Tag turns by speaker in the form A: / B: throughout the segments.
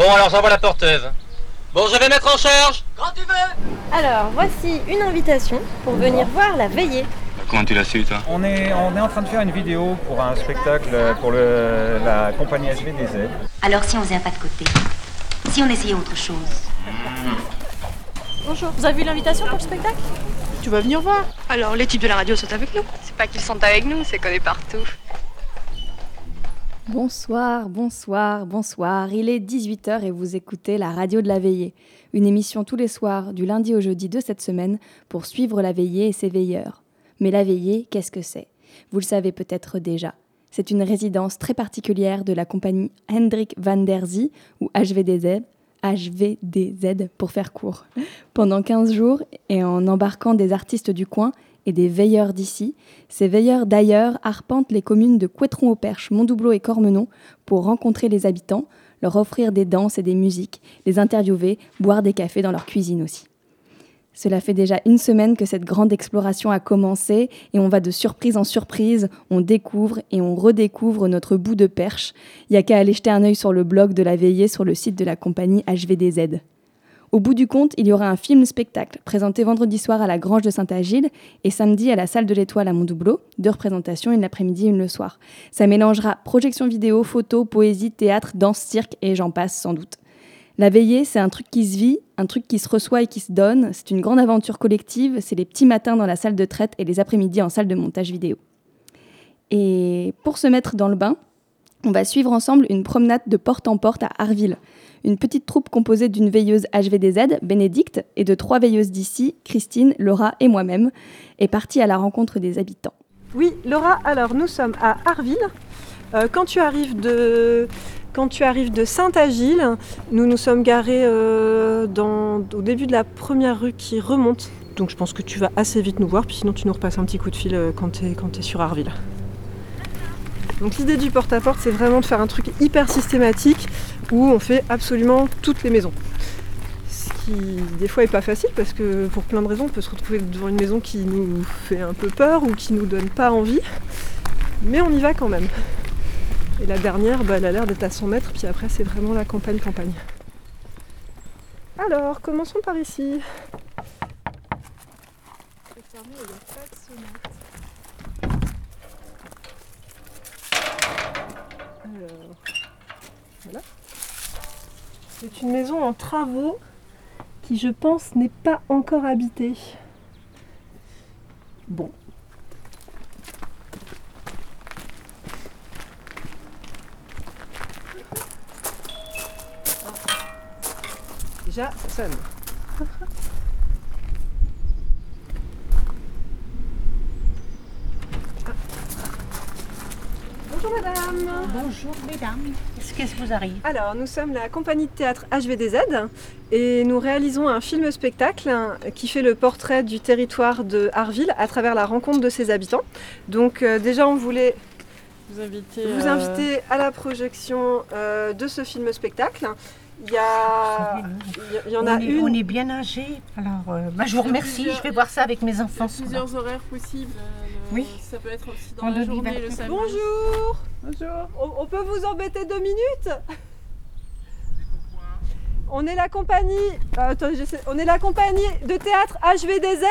A: Bon, alors j'envoie la porteuse. Bon, je vais mettre en charge.
B: Quand tu veux
C: Alors, voici une invitation pour venir voir la veillée.
A: Comment tu l'as su, toi
D: On est, on est en train de faire une vidéo pour un spectacle pour le, la compagnie SVDZ.
E: Alors si on faisait un pas de côté Si on essayait autre chose
C: Bonjour, vous avez vu l'invitation pour le spectacle?
F: Tu vas venir voir
G: Alors, les types de la radio sont avec nous.
F: C'est pas qu'ils sont avec nous, c'est qu'on est partout.
H: Bonsoir, bonsoir, bonsoir. Il est 18h et vous écoutez la radio de la veillée, une émission tous les soirs du lundi au jeudi de cette semaine pour suivre la veillée et ses veilleurs. Mais la veillée, qu'est-ce que c'est? Vous le savez peut-être déjà. C'est une résidence très particulière de la compagnie Hendrik van der Zee ou HVDZ, HVDZ pour faire court. Pendant 15 jours et en embarquant des artistes du coin et des veilleurs d'ici, ces veilleurs d'ailleurs arpentent les communes de Couétron-au-Perche, Montdoubleau et Cormenon pour rencontrer les habitants, leur offrir des danses et des musiques, les interviewer, boire des cafés dans leur cuisine aussi. Cela fait déjà une semaine que cette grande exploration a commencé et on va de surprise en surprise, on découvre et on redécouvre notre bout de perche. Il n'y a qu'à aller jeter un œil sur le blog de la veillée sur le site de la compagnie HVDZ. Au bout du compte, il y aura un film-spectacle présenté vendredi soir à la Grange de Saint-Agile et samedi à la Salle de l'Étoile à Montdoubleau, deux représentations, une l'après-midi et une le soir. Ça mélangera projection vidéo, photo, poésie, théâtre, danse, cirque et j'en passe sans doute. La veillée, c'est un truc qui se vit, un truc qui se reçoit et qui se donne. C'est une grande aventure collective. C'est les petits matins dans la salle de traite et les après-midi en salle de montage vidéo. Et pour se mettre dans le bain, on va suivre ensemble une promenade de porte en porte à Arville. Une petite troupe composée d'une veilleuse HVDZ, Bénédicte, et de trois veilleuses d'ici, Christine, Laura et moi-même, est partie à la rencontre des habitants.
I: Oui, Laura, alors nous sommes à Arville. Euh, quand tu arrives de, quand tu arrives de Saint-Agile, nous nous sommes garés euh, au début de la première rue qui remonte. Donc je pense que tu vas assez vite nous voir, puis sinon tu nous repasses un petit coup de fil euh, quand tu es, es, sur Arville. Donc l'idée du porte-à-porte, c'est vraiment de faire un truc hyper systématique où on fait absolument toutes les maisons. Ce qui des fois est pas facile parce que pour plein de raisons, on peut se retrouver devant une maison qui nous fait un peu peur ou qui nous donne pas envie. Mais on y va quand même. Et la dernière, bah, elle a l'air d'être à 100 mètres, puis après c'est vraiment la campagne-campagne. Alors, commençons par ici. Alors, voilà. C'est une maison en travaux qui, je pense, n'est pas encore habitée. Bon, Déjà, ça sonne. Bonjour madame.
J: Bonjour mesdames. Qu'est-ce qui vous arrive
I: Alors, nous sommes la compagnie de théâtre HVDZ et nous réalisons un film-spectacle qui fait le portrait du territoire de Harville à travers la rencontre de ses habitants. Donc euh, déjà, on voulait
F: vous inviter,
I: vous
F: euh,
I: inviter à la projection euh, de ce film-spectacle. Il y, a... il y en
J: on
I: a
J: est,
I: une.
J: On est bien âgés. Alors, euh, bah, je vous remercie. Je vais voir ça avec mes enfants.
F: Il y a plusieurs horaires possibles. Euh,
J: Oui.
F: Ça peut être aussi dans la journée, le samedi.
I: Bonjour
F: Bonjour.
I: on, on peut vous embêter deux minutes on est la compagnie, euh, attends, on est la compagnie de théâtre HVDZ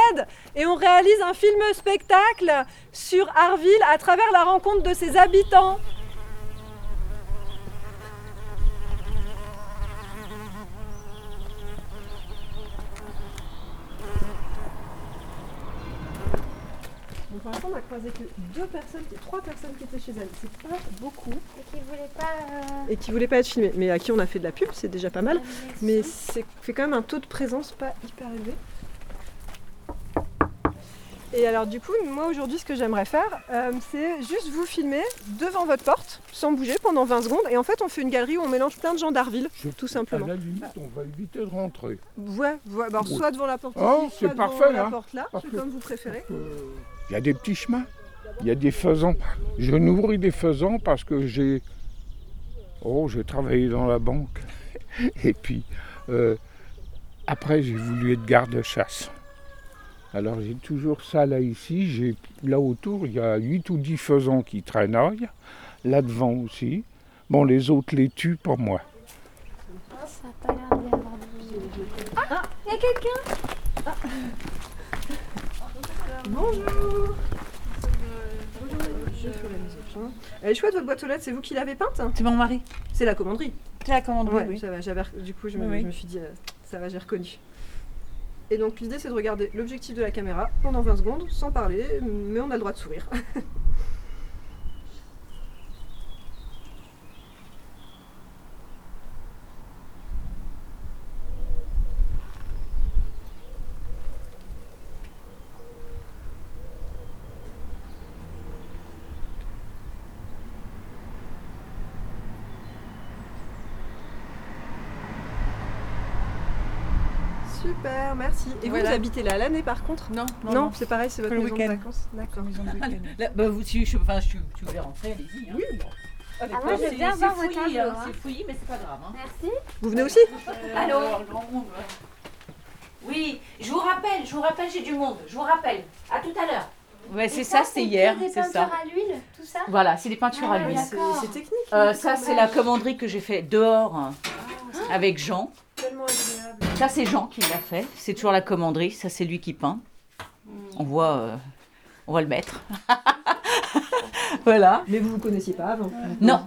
I: et on réalise un film spectacle sur Arville à travers la rencontre de ses habitants. Pour l'instant, on a croisé que deux personnes, trois personnes qui étaient chez elles. C'est pas beaucoup.
C: Et qui voulait pas. euh,
I: Et qui voulaient pas être filmées, mais à qui on a fait de la pub, c'est déjà pas mal. Mais c'est fait quand même un taux de présence pas hyper élevé. Et alors du coup, moi aujourd'hui, ce que j'aimerais faire, euh, c'est juste vous filmer devant votre porte, sans bouger, pendant 20 secondes. Et en fait, on fait une galerie où on mélange plein de gens d'Arville, tout simplement.
K: À la limite, on va éviter de rentrer.
I: Ouais, ouais, alors
K: Oui.
I: soit devant la porte
K: Oh,
I: ici, soit devant la
K: hein.
I: porte là, c'est comme vous préférez.
K: Il y a des petits chemins, il y a des faisans. Je nourris des faisans parce que j'ai. Oh, j'ai travaillé dans la banque. Et puis, euh, après, j'ai voulu être garde-chasse. Alors, j'ai toujours ça là ici. Là autour, il y a 8 ou 10 faisans qui traînaillent. Là devant aussi. Bon, les autres les tuent, pas moi.
C: quelqu'un
I: Bonjour Elle est chouette votre boîte aux lettres, c'est vous qui l'avez peinte
J: C'est mon mari.
I: C'est la commanderie.
J: C'est la commanderie,
I: Ouais,
J: oui.
I: ça va, j'avais rec- du coup je me,
J: Oui, oui.
I: je me suis dit, euh, ça va, j'ai reconnu. Et donc l'idée c'est de regarder l'objectif de la caméra pendant 20 secondes sans parler, mais on a le droit de sourire. Super, merci. Et vous,
J: Voilà.
I: vous habitez là l'année par contre?
J: Non,
I: Non,
J: non, non.
I: c'est pareil, c'est votre
J: Le
I: maison de vacances. D'accord.
J: Là, bah, vous, si, je, enfin, je, tu voulais rentrer, allez-y. hein.
I: Oui.
C: Ah, moi, je bien
J: C'est
C: voir votre
J: fouillis, hein,
C: hein.
J: C'est fouillis, mais c'est pas grave. Hein.
C: Merci.
I: Vous venez aussi?
C: Allô?
J: Oui, je vous rappelle, je vous rappelle, j'ai du monde. Je vous rappelle. À tout à l'heure. Ouais, c'est ça, c'était hier,
C: Des
J: c'est
C: peintures
J: ça.
C: à l'huile, tout ça?
J: Voilà, c'est des peintures
C: Ah,
J: à l'huile.
I: C'est technique.
J: Euh, ça, c'est la commanderie que j'ai fait dehors hein, avec Jean.
I: Tellement agréable.
J: Ça, c'est Jean qui l'a fait. C'est toujours la commanderie. Ça, c'est lui qui peint. On voit, euh, on va le mettre. voilà.
I: Mais vous vous connaissiez pas avant
J: Non,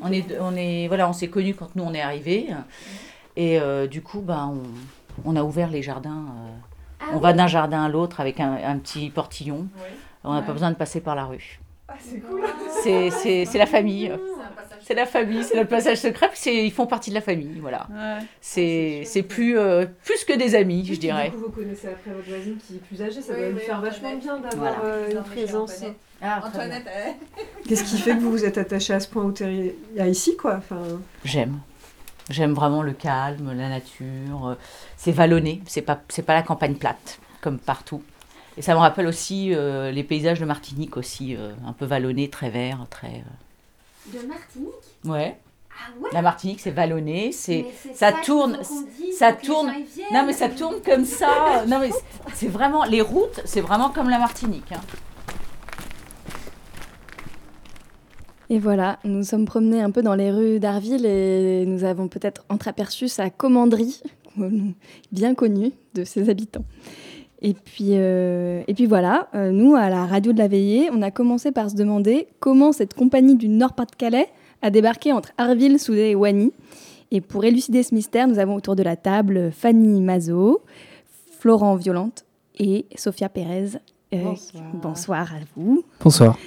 J: on est, on est, voilà, on s'est connus quand nous on est arrivés. Et euh, du coup, ben, on, on a ouvert les jardins. euh,
C: Ah
J: on
C: oui.
J: va d'un jardin à l'autre avec un, un petit portillon. On n'a
I: Ouais.
J: pas besoin de passer par la rue.
I: Ah, c'est cool.
J: C'est, c'est, c'est la famille. C'est la famille, c'est notre passage secret. puis c'est- ils font partie de la famille, voilà. C'est, c'est plus, euh, plus que des amis, je dirais.
I: Du coup, vous connaissez après votre voisine qui est plus âgée, ça
F: Oui,
I: doit lui faire
F: Antoinette.
I: vachement bien d'avoir
J: Voilà.
I: euh, une présence.
J: Ah,
F: Antoinette,
J: bien.
F: elle-
I: Qu'est-ce qui fait que vous vous êtes attaché à ce point au terrier à ici, quoi enfin,
J: J'aime. J'aime vraiment le calme, la nature. euh, C'est vallonné, c'est pas, c'est pas la campagne plate, comme partout. Et ça me rappelle aussi euh, les paysages de Martinique aussi, euh, un peu vallonnés, très verts, très...
C: De Martinique
J: Ouais.
C: Ah ouais
J: La Martinique, c'est vallonné, c'est... Ça tourne, ça tourne.
C: viennent.
J: Non mais ça tourne comme ça. Non mais c'est- vraiment les routes, c'est vraiment comme la Martinique. hein.
H: Et voilà, nous nous sommes promenés un peu dans les rues d'Arville et nous avons peut-être entreaperçu sa commanderie, bien connue de ses habitants. Et puis, euh, et puis voilà, euh, nous, à la radio de la Veillée, on a commencé par se demander comment cette compagnie du Nord-Pas-de-Calais a débarqué entre Arville, Soudet et Wany. Et pour élucider ce mystère, nous avons autour de la table Fanny Mazot, Florent Violante et Sophia Pérez. Euh,
J: Bonsoir.
H: bonsoir à vous.
B: Bonsoir.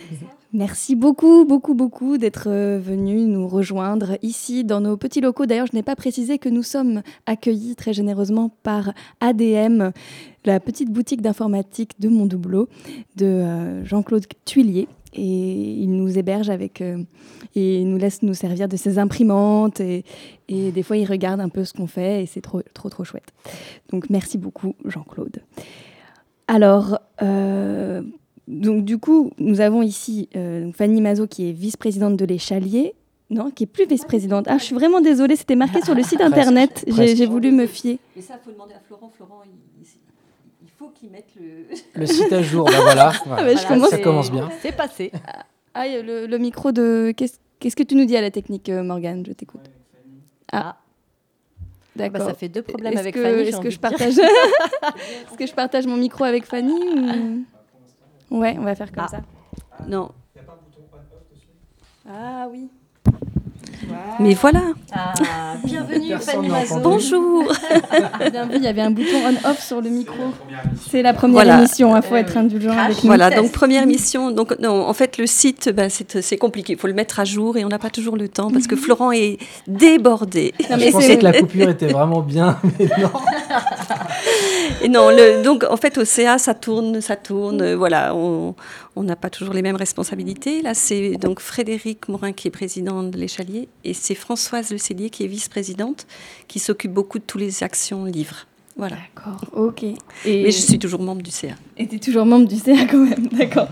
H: Merci beaucoup, beaucoup, beaucoup d'être euh, venu nous rejoindre ici dans nos petits locaux. D'ailleurs, je n'ai pas précisé que nous sommes accueillis très généreusement par ADM, la petite boutique d'informatique de Montdoubleau, de euh, Jean-Claude Tuilier. Et il nous héberge avec. euh, et il nous laisse nous servir de ses imprimantes. Et, des fois, il regarde un peu ce qu'on fait. Et c'est trop, trop, trop chouette. Donc, merci beaucoup, Jean-Claude. Alors, donc du coup, nous avons ici euh, Fanny Mazot qui est vice-présidente de l'Échalier. Non, qui est plus vice-présidente. Ah, je suis vraiment désolée, c'était marqué sur le site internet. J'ai voulu me fier.
L: Mais ça, il faut demander à Florent. Florent, il, il faut qu'il mette le.
B: Le site à jour, bah voilà.
H: Ah, bah, je
B: Voilà,
H: commence-
B: Ça commence bien.
L: C'est passé.
H: Ah, il y a le, le micro de. Qu'est-ce que tu nous dis à la technique, euh, Morgane? Je t'écoute. Ah. D'accord.
L: bah, ça fait deux problèmes avec
H: que-
L: Fanny,
H: Est-ce que je partage? Est-ce que je partage mon micro avec Fanny ou... Ouais, on va faire comme
L: Ah.
H: ça.
L: Non.
H: Ah oui.
L: Mais voilà.
C: Ah, bienvenue Fanny
B: entendu.
L: Bonjour.
H: Bien vu, il y avait un bouton on-off sur le micro. C'est la première
L: Voilà.
H: émission, il faut
L: Euh,
H: être
L: oui.
H: indulgent avec nous.
L: Voilà, donc première mission. Donc, non, en fait, le site, ben, c'est c'est compliqué. Il faut le mettre à jour et on n'a pas toujours le temps parce que Florent est débordé.
H: Non, mais
B: Je pensais que la coupure était vraiment bien, mais non.
L: Et non, le, donc en fait au CA ça tourne, ça tourne, voilà, on on n'a pas toujours les mêmes responsabilités. Là c'est donc Frédéric Morin qui est président de l'Échalier et c'est Françoise Le Cellier qui est vice-présidente qui s'occupe beaucoup de toutes les actions livres. Voilà.
H: D'accord, ok. Et,
L: Mais je suis toujours membre du CA.
H: Et t'es toujours membre du CA quand même, d'accord.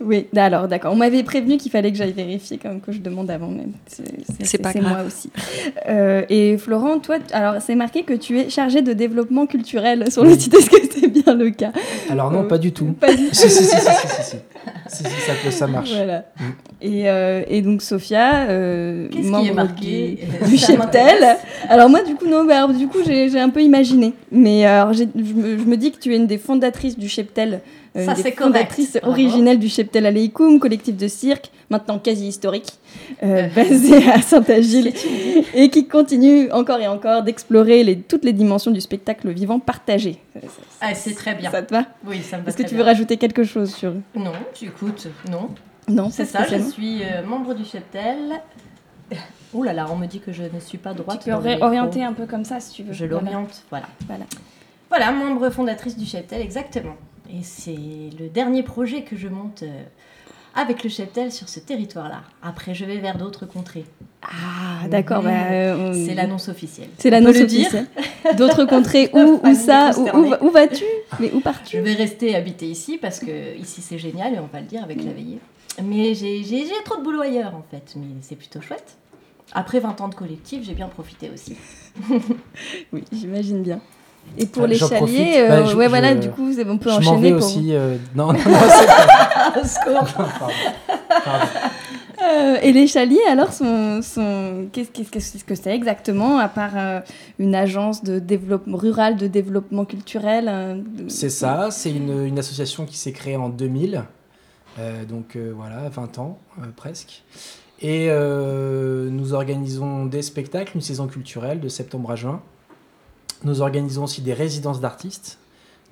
H: oui, alors d'accord. On m'avait prévenu qu'il fallait que j'aille vérifier quand même que je demande avant même.
L: C'est pas
H: C'est
L: grave.
H: moi aussi. Euh, et Florent, toi, alors c'est marqué que tu es chargé de développement culturel sur le site. Est-ce que c'est bien le cas?
B: Alors non,
H: Euh,
B: pas du tout.
H: Pas du tout.
B: Si, si, si, si, si, si, si. si, si, ça, peut, ça marche.
H: Voilà.
B: Mm.
H: Et, euh, et donc Sophia, euh,
M: Qu'est-ce qui
H: membre
M: est marqué?
H: du, du cheptel. Alors moi, du coup, non, bah, alors, du coup, j'ai j'ai un peu imaginé. Mais euh, je me, je me dis que tu es une des fondatrices du cheptel. euh,
M: Ça,
H: des
M: c'est correct.
H: fondatrices
M: Bravo.
H: du cheptel Aleikum, collectif de cirque, maintenant quasi historique, euh, basé à Saint-Agile, et qui continue encore et encore d'explorer les- toutes les dimensions du spectacle vivant partagé.
M: Ah, c'est très bien.
H: Ça te va?
M: Oui, ça me va
H: Est-ce que tu veux
M: bien.
H: rajouter quelque chose sur
M: Non, tu écoutes, non.
H: Non,
M: C'est ça, je suis euh, membre du cheptel. Ouh là là, on me dit que je ne suis pas droite.
H: Tu peux
M: dans le
H: ré-
M: micro.
H: orienter un peu comme ça si tu veux.
M: Je l'oriente, voilà.
H: Voilà.
M: Voilà, membre fondatrice du cheptel, exactement. Et c'est le dernier projet que je monte euh, avec le cheptel sur ce territoire-là. Après, je vais vers d'autres contrées.
H: Ah, d'accord. Bah, euh,
M: C'est l'annonce officielle.
H: C'est
M: On
H: l'annonce officielle. D'autres contrées, où, où ça Où, vas-tu? Mais où pars-tu?
M: Je vais rester habiter ici parce que ici c'est génial et on va le dire avec la veillée. Mais j'ai trop de boulot ailleurs en fait, mais c'est plutôt chouette. Après 20 ans de collectif, j'ai bien profité aussi.
H: Oui, j'imagine bien. Et pour
B: Ah,
H: les chaliers,
B: profite.
H: euh,
B: Bah, je-
H: ouais, voilà, du coup, c'est- on peut
B: je
H: enchaîner
B: vais
H: pour.
B: aussi. euh, Non, non, non, c'est pas.
M: Secours.
B: Pardon. Pardon.
H: Euh, et les chaliers, alors, sont, sont... qu'est-ce qu'est-ce que c'est que c'est exactement, à part euh, une agence de développement rural de développement culturel euh, de-
B: C'est ça, c'est une, une association qui s'est créée en 2000, euh, donc euh, voilà, 20 ans euh, presque. Et euh, nous organisons des spectacles, une saison culturelle de septembre à juin. Nous organisons aussi des résidences d'artistes,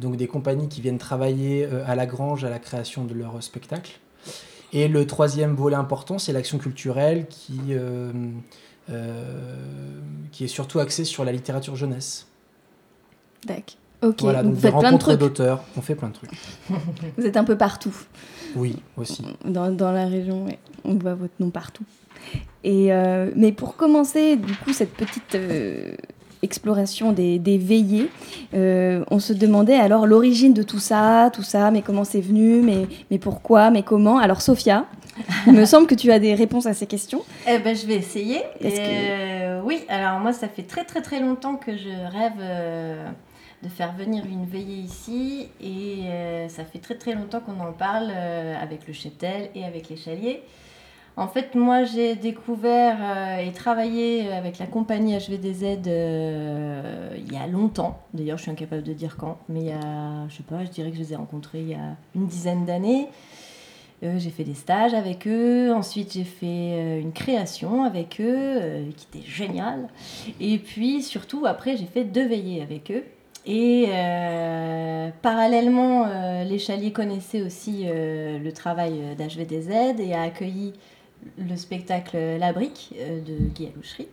B: donc des compagnies qui viennent travailler euh, à la grange à la création de leurs spectacles. Et le troisième volet important, c'est l'action culturelle qui, euh, euh, qui est surtout axée sur la littérature jeunesse.
H: Tac. Ok,
B: Voilà,
H: donc vous faites plein de trucs.
B: d'auteurs, on fait plein de trucs.
H: Vous êtes un peu partout.
B: Oui, aussi.
H: Dans, dans la région, ouais. on voit votre nom partout. Et, euh, mais pour commencer, du coup, cette petite euh, exploration des, des veillées, euh, on se demandait alors l'origine de tout ça, tout ça, mais comment c'est venu, mais, mais pourquoi, mais comment. Alors, Sophia, il me semble que tu as des réponses à ces questions.
M: Eh ben, je vais essayer. Euh, Oui, alors moi, ça fait très très très longtemps que je rêve euh, de faire venir une veillée ici. Et euh, ça fait très très longtemps qu'on en parle euh, avec le cheptel et avec les chaliers. En fait, moi, j'ai découvert euh, et travaillé avec la compagnie HVDZ il y a longtemps. D'ailleurs, je suis incapable de dire quand, mais il y a, je sais pas, je dirais que je les ai rencontrés il y a une dizaine d'années. J'ai fait des stages avec eux. Ensuite, j'ai fait une création avec eux qui était géniale. Et puis, surtout, après, j'ai fait deux veillées avec eux. Et euh, parallèlement, euh, les chaliers connaissaient aussi euh, le travail d'HVDZ et a accueilli le spectacle La Brique euh, de Guy Alouchery.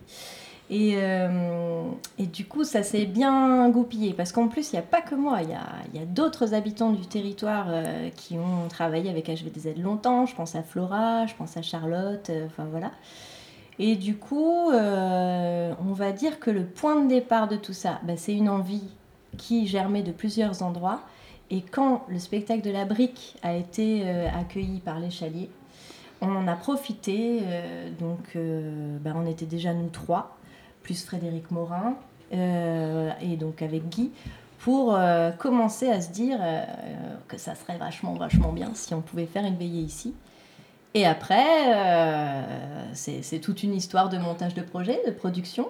M: Et, euh, et du coup, ça s'est bien goupillé parce qu'en plus, il n'y a pas que moi, il y a, a d'autres habitants du territoire euh, qui ont travaillé avec HVDZ longtemps. Je pense à Flora, je pense à Charlotte, euh, enfin voilà. Et du coup, euh, on va dire que le point de départ de tout ça, bah, c'est une envie qui germait de plusieurs endroits. Et quand le spectacle de la brique a été euh, accueilli par les chaliers, on en a profité. euh, donc, euh, bah, on était déjà nous trois, plus Frédéric Morin, et donc avec Guy, pour commencer à se dire que ça serait vachement, vachement bien si on pouvait faire une veillée ici. Et après, euh, c'est toute une histoire de montage de projet, de production.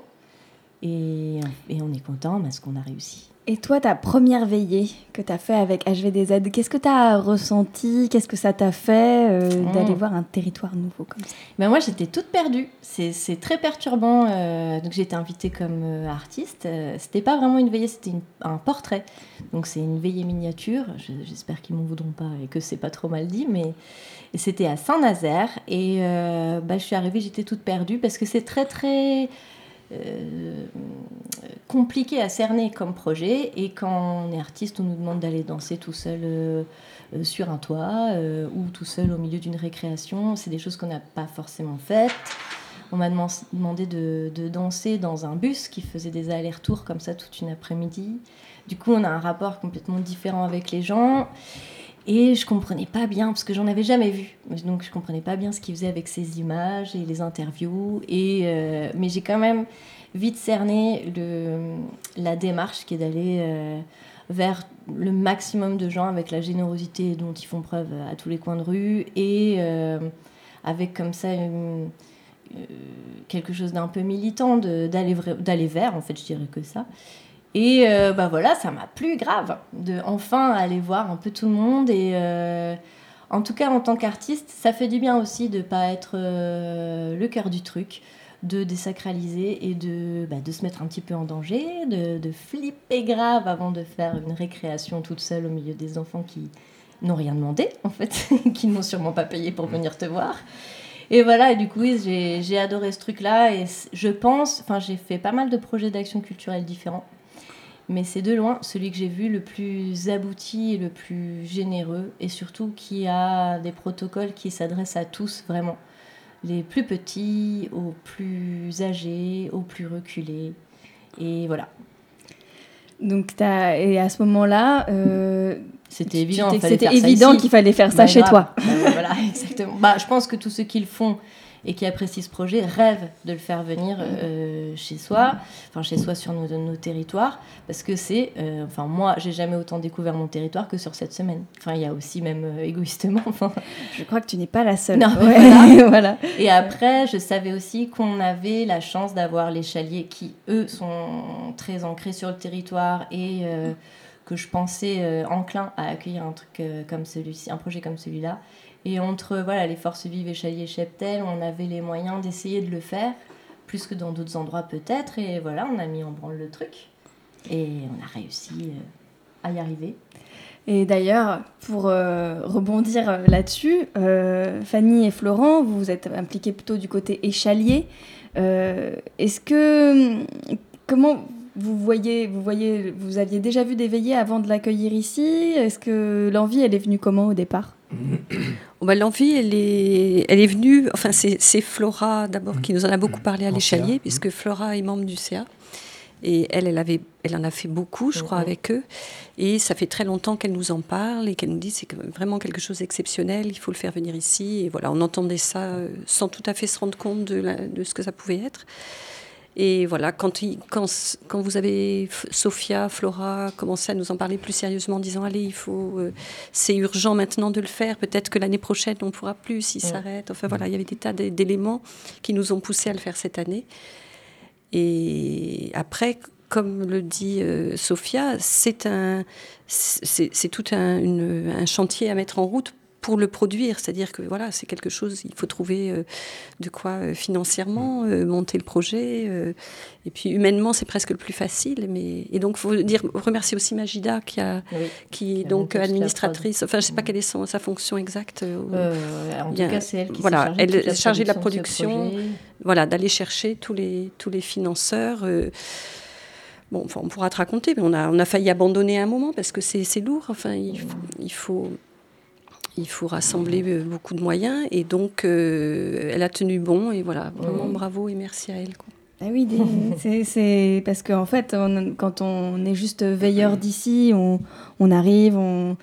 M: Et, et on est content parce qu'on a réussi.
H: Et toi, ta première veillée que tu as fait avec HVDZ, qu'est-ce que tu as ressenti? Qu'est-ce que ça t'a fait euh,
M: Mm.
H: d'aller voir un territoire nouveau comme ça?
M: Ben moi, j'étais toute perdue. C'est très perturbant. euh, donc, j'ai été invitée comme euh, artiste. Euh, c'était pas vraiment une veillée, c'était un portrait. Donc, c'est une veillée miniature. Je- J'espère qu'ils m'en voudront pas et que c'est pas trop mal dit. Mais c'était à Saint-Nazaire. Et bah, je suis arrivée, j'étais toute perdue parce que c'est très, très. Euh, compliqué à cerner comme projet. Et quand on est artiste on nous demande d'aller danser tout seul euh, euh, sur un toit ou tout seul au milieu d'une récréation. C'est des choses qu'on n'a pas forcément faites. On m'a deman- demandé de, de danser dans un bus qui faisait des allers-retours comme ça toute une après-midi. Du coup on a un rapport complètement différent avec les gens et je comprenais pas bien, parce que j'en avais jamais vu. Donc je comprenais pas bien ce qu'il faisait avec ces images et les interviews. Euh, mais j'ai quand même vite cerné la démarche qui est d'aller euh, vers le maximum de gens avec la générosité dont ils font preuve à tous les coins de rue et euh, avec comme ça quelque chose d'un peu militant d'aller vers, en fait, je dirais que ça. Et euh, bah voilà, ça m'a plu grave de enfin aller voir un peu tout le monde. Et euh, en tout cas, en tant qu'artiste, ça fait du bien aussi de pas être euh, le cœur du truc, de désacraliser et de, bah, de se mettre un petit peu en danger, de, de flipper grave avant de faire une récréation toute seule au milieu des enfants qui n'ont rien demandé, en fait, qui n'ont sûrement pas payé pour venir te voir. Et voilà, et du coup, j'ai adoré ce truc-là. Et je pense, enfin, j'ai fait pas mal de projets d'action culturelle différents. Mais c'est de loin celui que j'ai vu le plus abouti et le plus généreux. Et surtout qui a des protocoles qui s'adressent à tous vraiment. Les plus petits, aux plus âgés, aux plus reculés. Et voilà.
H: Donc, t'as- et à ce moment-là, euh,
M: C'était évident,
H: c'était évident qu'il fallait faire ça
M: Bah,
H: chez
M: grave.
H: toi.
M: Bah, voilà, exactement. Bah, je pense que tous ceux qui le font et qui apprécient ce projet rêvent de le faire venir euh, chez soi, enfin chez soi sur nos, nos territoires, parce que c'est, euh, enfin moi, j'ai jamais autant découvert mon territoire que sur cette semaine. Enfin, il y a aussi même euh, égoïstement, enfin.
H: Je crois que tu n'es pas la seule.
M: Non,
H: Ouais,
M: voilà.
H: voilà.
M: Et après, je savais aussi qu'on avait la chance d'avoir les chaliers qui, eux, sont très ancrés sur le territoire et euh, que je pensais enclins à accueillir un truc comme celui-ci, un projet comme celui-là. Et entre voilà, les forces vives et chaliers cheptel, on avait les moyens d'essayer de le faire, plus que dans d'autres endroits peut-être. Et voilà, on a mis en branle le truc. Et on a réussi euh, à y arriver.
H: Et d'ailleurs, pour euh, rebondir euh, là-dessus, Fanny et Florent, vous vous êtes impliqués plutôt du côté échalier. Est-ce que comment vous voyez, vous voyez, vous aviez déjà vu des veillées avant de l'accueillir ici? Est-ce que l'envie, elle est venue comment au départ?
L: Oh bah, L'envie, elle est, elle est venue, enfin c'est Flora d'abord qui nous en a beaucoup parlé à l'échalier, puisque Flora est membre du CA. Et elle, elle, avait, elle en a fait beaucoup, je crois, avec eux. Et ça fait très longtemps qu'elle nous en parle et qu'elle nous dit c'est vraiment quelque chose d'exceptionnel, il faut le faire venir ici. Et voilà, on entendait ça euh, sans tout à fait se rendre compte de, la- de ce que ça pouvait être. Et voilà, quand, il- quand, quand vous avez Sophia, Flora commencé à nous en parler plus sérieusement, en disant allez, il faut, euh, c'est urgent maintenant de le faire. Peut-être que l'année prochaine on pourra plus s'il
M: Ouais.
L: s'arrête. Enfin voilà, il y avait des tas d'é- d'éléments qui nous ont poussé à le faire cette année. Et après, comme le dit euh, Sophia, c'est un, c'est c'est tout un, une- un chantier à mettre en route pour le produire. C'est-à-dire que voilà, c'est quelque chose, il faut trouver euh, de quoi euh, financièrement euh, monter le projet. et puis humainement, c'est presque le plus facile. Mais, et donc, il faut dire, remercier aussi Magida qui, a,
M: Oui,
L: qui est donc administratrice. Enfin, je ne sais pas quelle est son- sa fonction exacte.
M: en tout cas, c'est elle qui
L: voilà, elle est chargée de la
M: production
L: voilà, d'aller chercher tous les, tous les financeurs. bon, enfin, on pourra te raconter, mais on a, on a failli abandonner à un moment parce que c'est lourd. Enfin, il, faut- il faut. Il faut rassembler euh, beaucoup de moyens et donc euh, elle a tenu bon et voilà, vraiment bravo et merci à elle. quoi.
H: Ah oui, c'est- c'est parce qu'en fait, on- quand on est juste veilleur d'ici, on, on arrive, on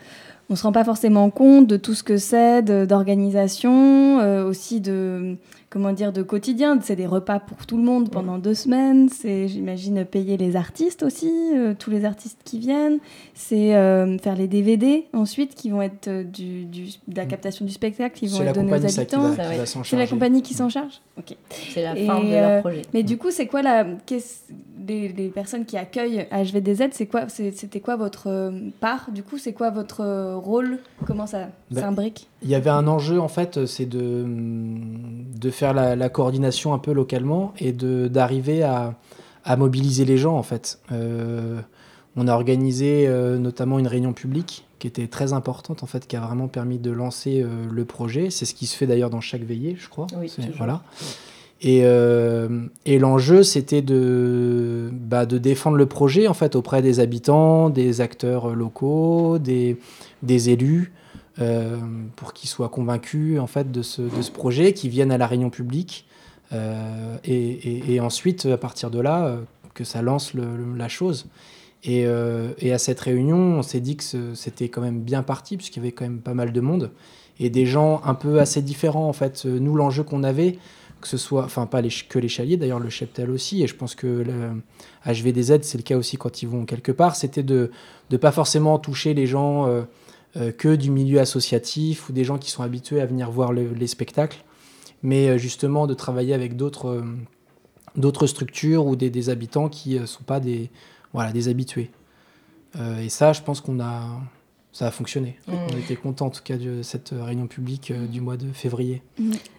H: ne se rend pas forcément compte de tout ce que c'est, d'organisation, euh, aussi de comment dire de quotidien. C'est des repas pour tout le monde pendant deux semaines. C'est, j'imagine, payer les artistes aussi, euh, tous les artistes qui viennent. C'est euh, faire les DVD ensuite qui vont être euh, du, du- de la captation du spectacle, qui vont être donnés aux habitants.
B: s'en
H: C'est la compagnie qui s'en charge. Ok.
M: C'est la
H: Et,
M: fin de leur
H: euh,
M: projet.
H: Mais du coup, c'est quoi la qu'est-ce- les, les personnes qui accueillent HVDZ C'est quoi C'était quoi votre part? Du coup, c'est quoi votre rôle? Comment ça
B: Bah,
H: s'imbrique?
B: Il y avait un enjeu en fait, c'est de, de faire la, la coordination un peu localement et d'arriver à, à mobiliser les gens en fait. Euh, on a organisé euh, notamment une réunion publique qui était très importante en fait, qui a vraiment permis de lancer euh, le projet. C'est ce qui se fait d'ailleurs dans chaque veillée, je crois.
M: Oui,
B: voilà. Et, euh, et l'enjeu, c'était de, bah, de défendre le projet en fait auprès des habitants, des acteurs locaux, des, des élus, pour qu'ils soient convaincus en fait de ce, projet, qu'ils viennent à la réunion publique, euh, et, ensuite à partir de là, euh, que ça lance la chose. Et, euh, à cette réunion, on s'est dit que c'était quand même bien parti, puisqu'il y avait quand même pas mal de monde, et des gens un peu assez différents en fait. Nous, l'enjeu qu'on avait, que ce soit, enfin pas que les chaliers, d'ailleurs le cheptel aussi, et je pense que le HVDZ c'est le cas aussi quand ils vont quelque part, c'était de ne pas forcément toucher les gens euh, euh, que du milieu associatif ou des gens qui sont habitués à venir voir le- les spectacles, mais euh, justement de travailler avec d'autres euh, structures ou des, habitants qui ne sont pas des, voilà, des habitués. Euh, et ça, je pense qu'on a, ça a fonctionné. On était contents en tout cas de cette réunion publique euh, du mois de février.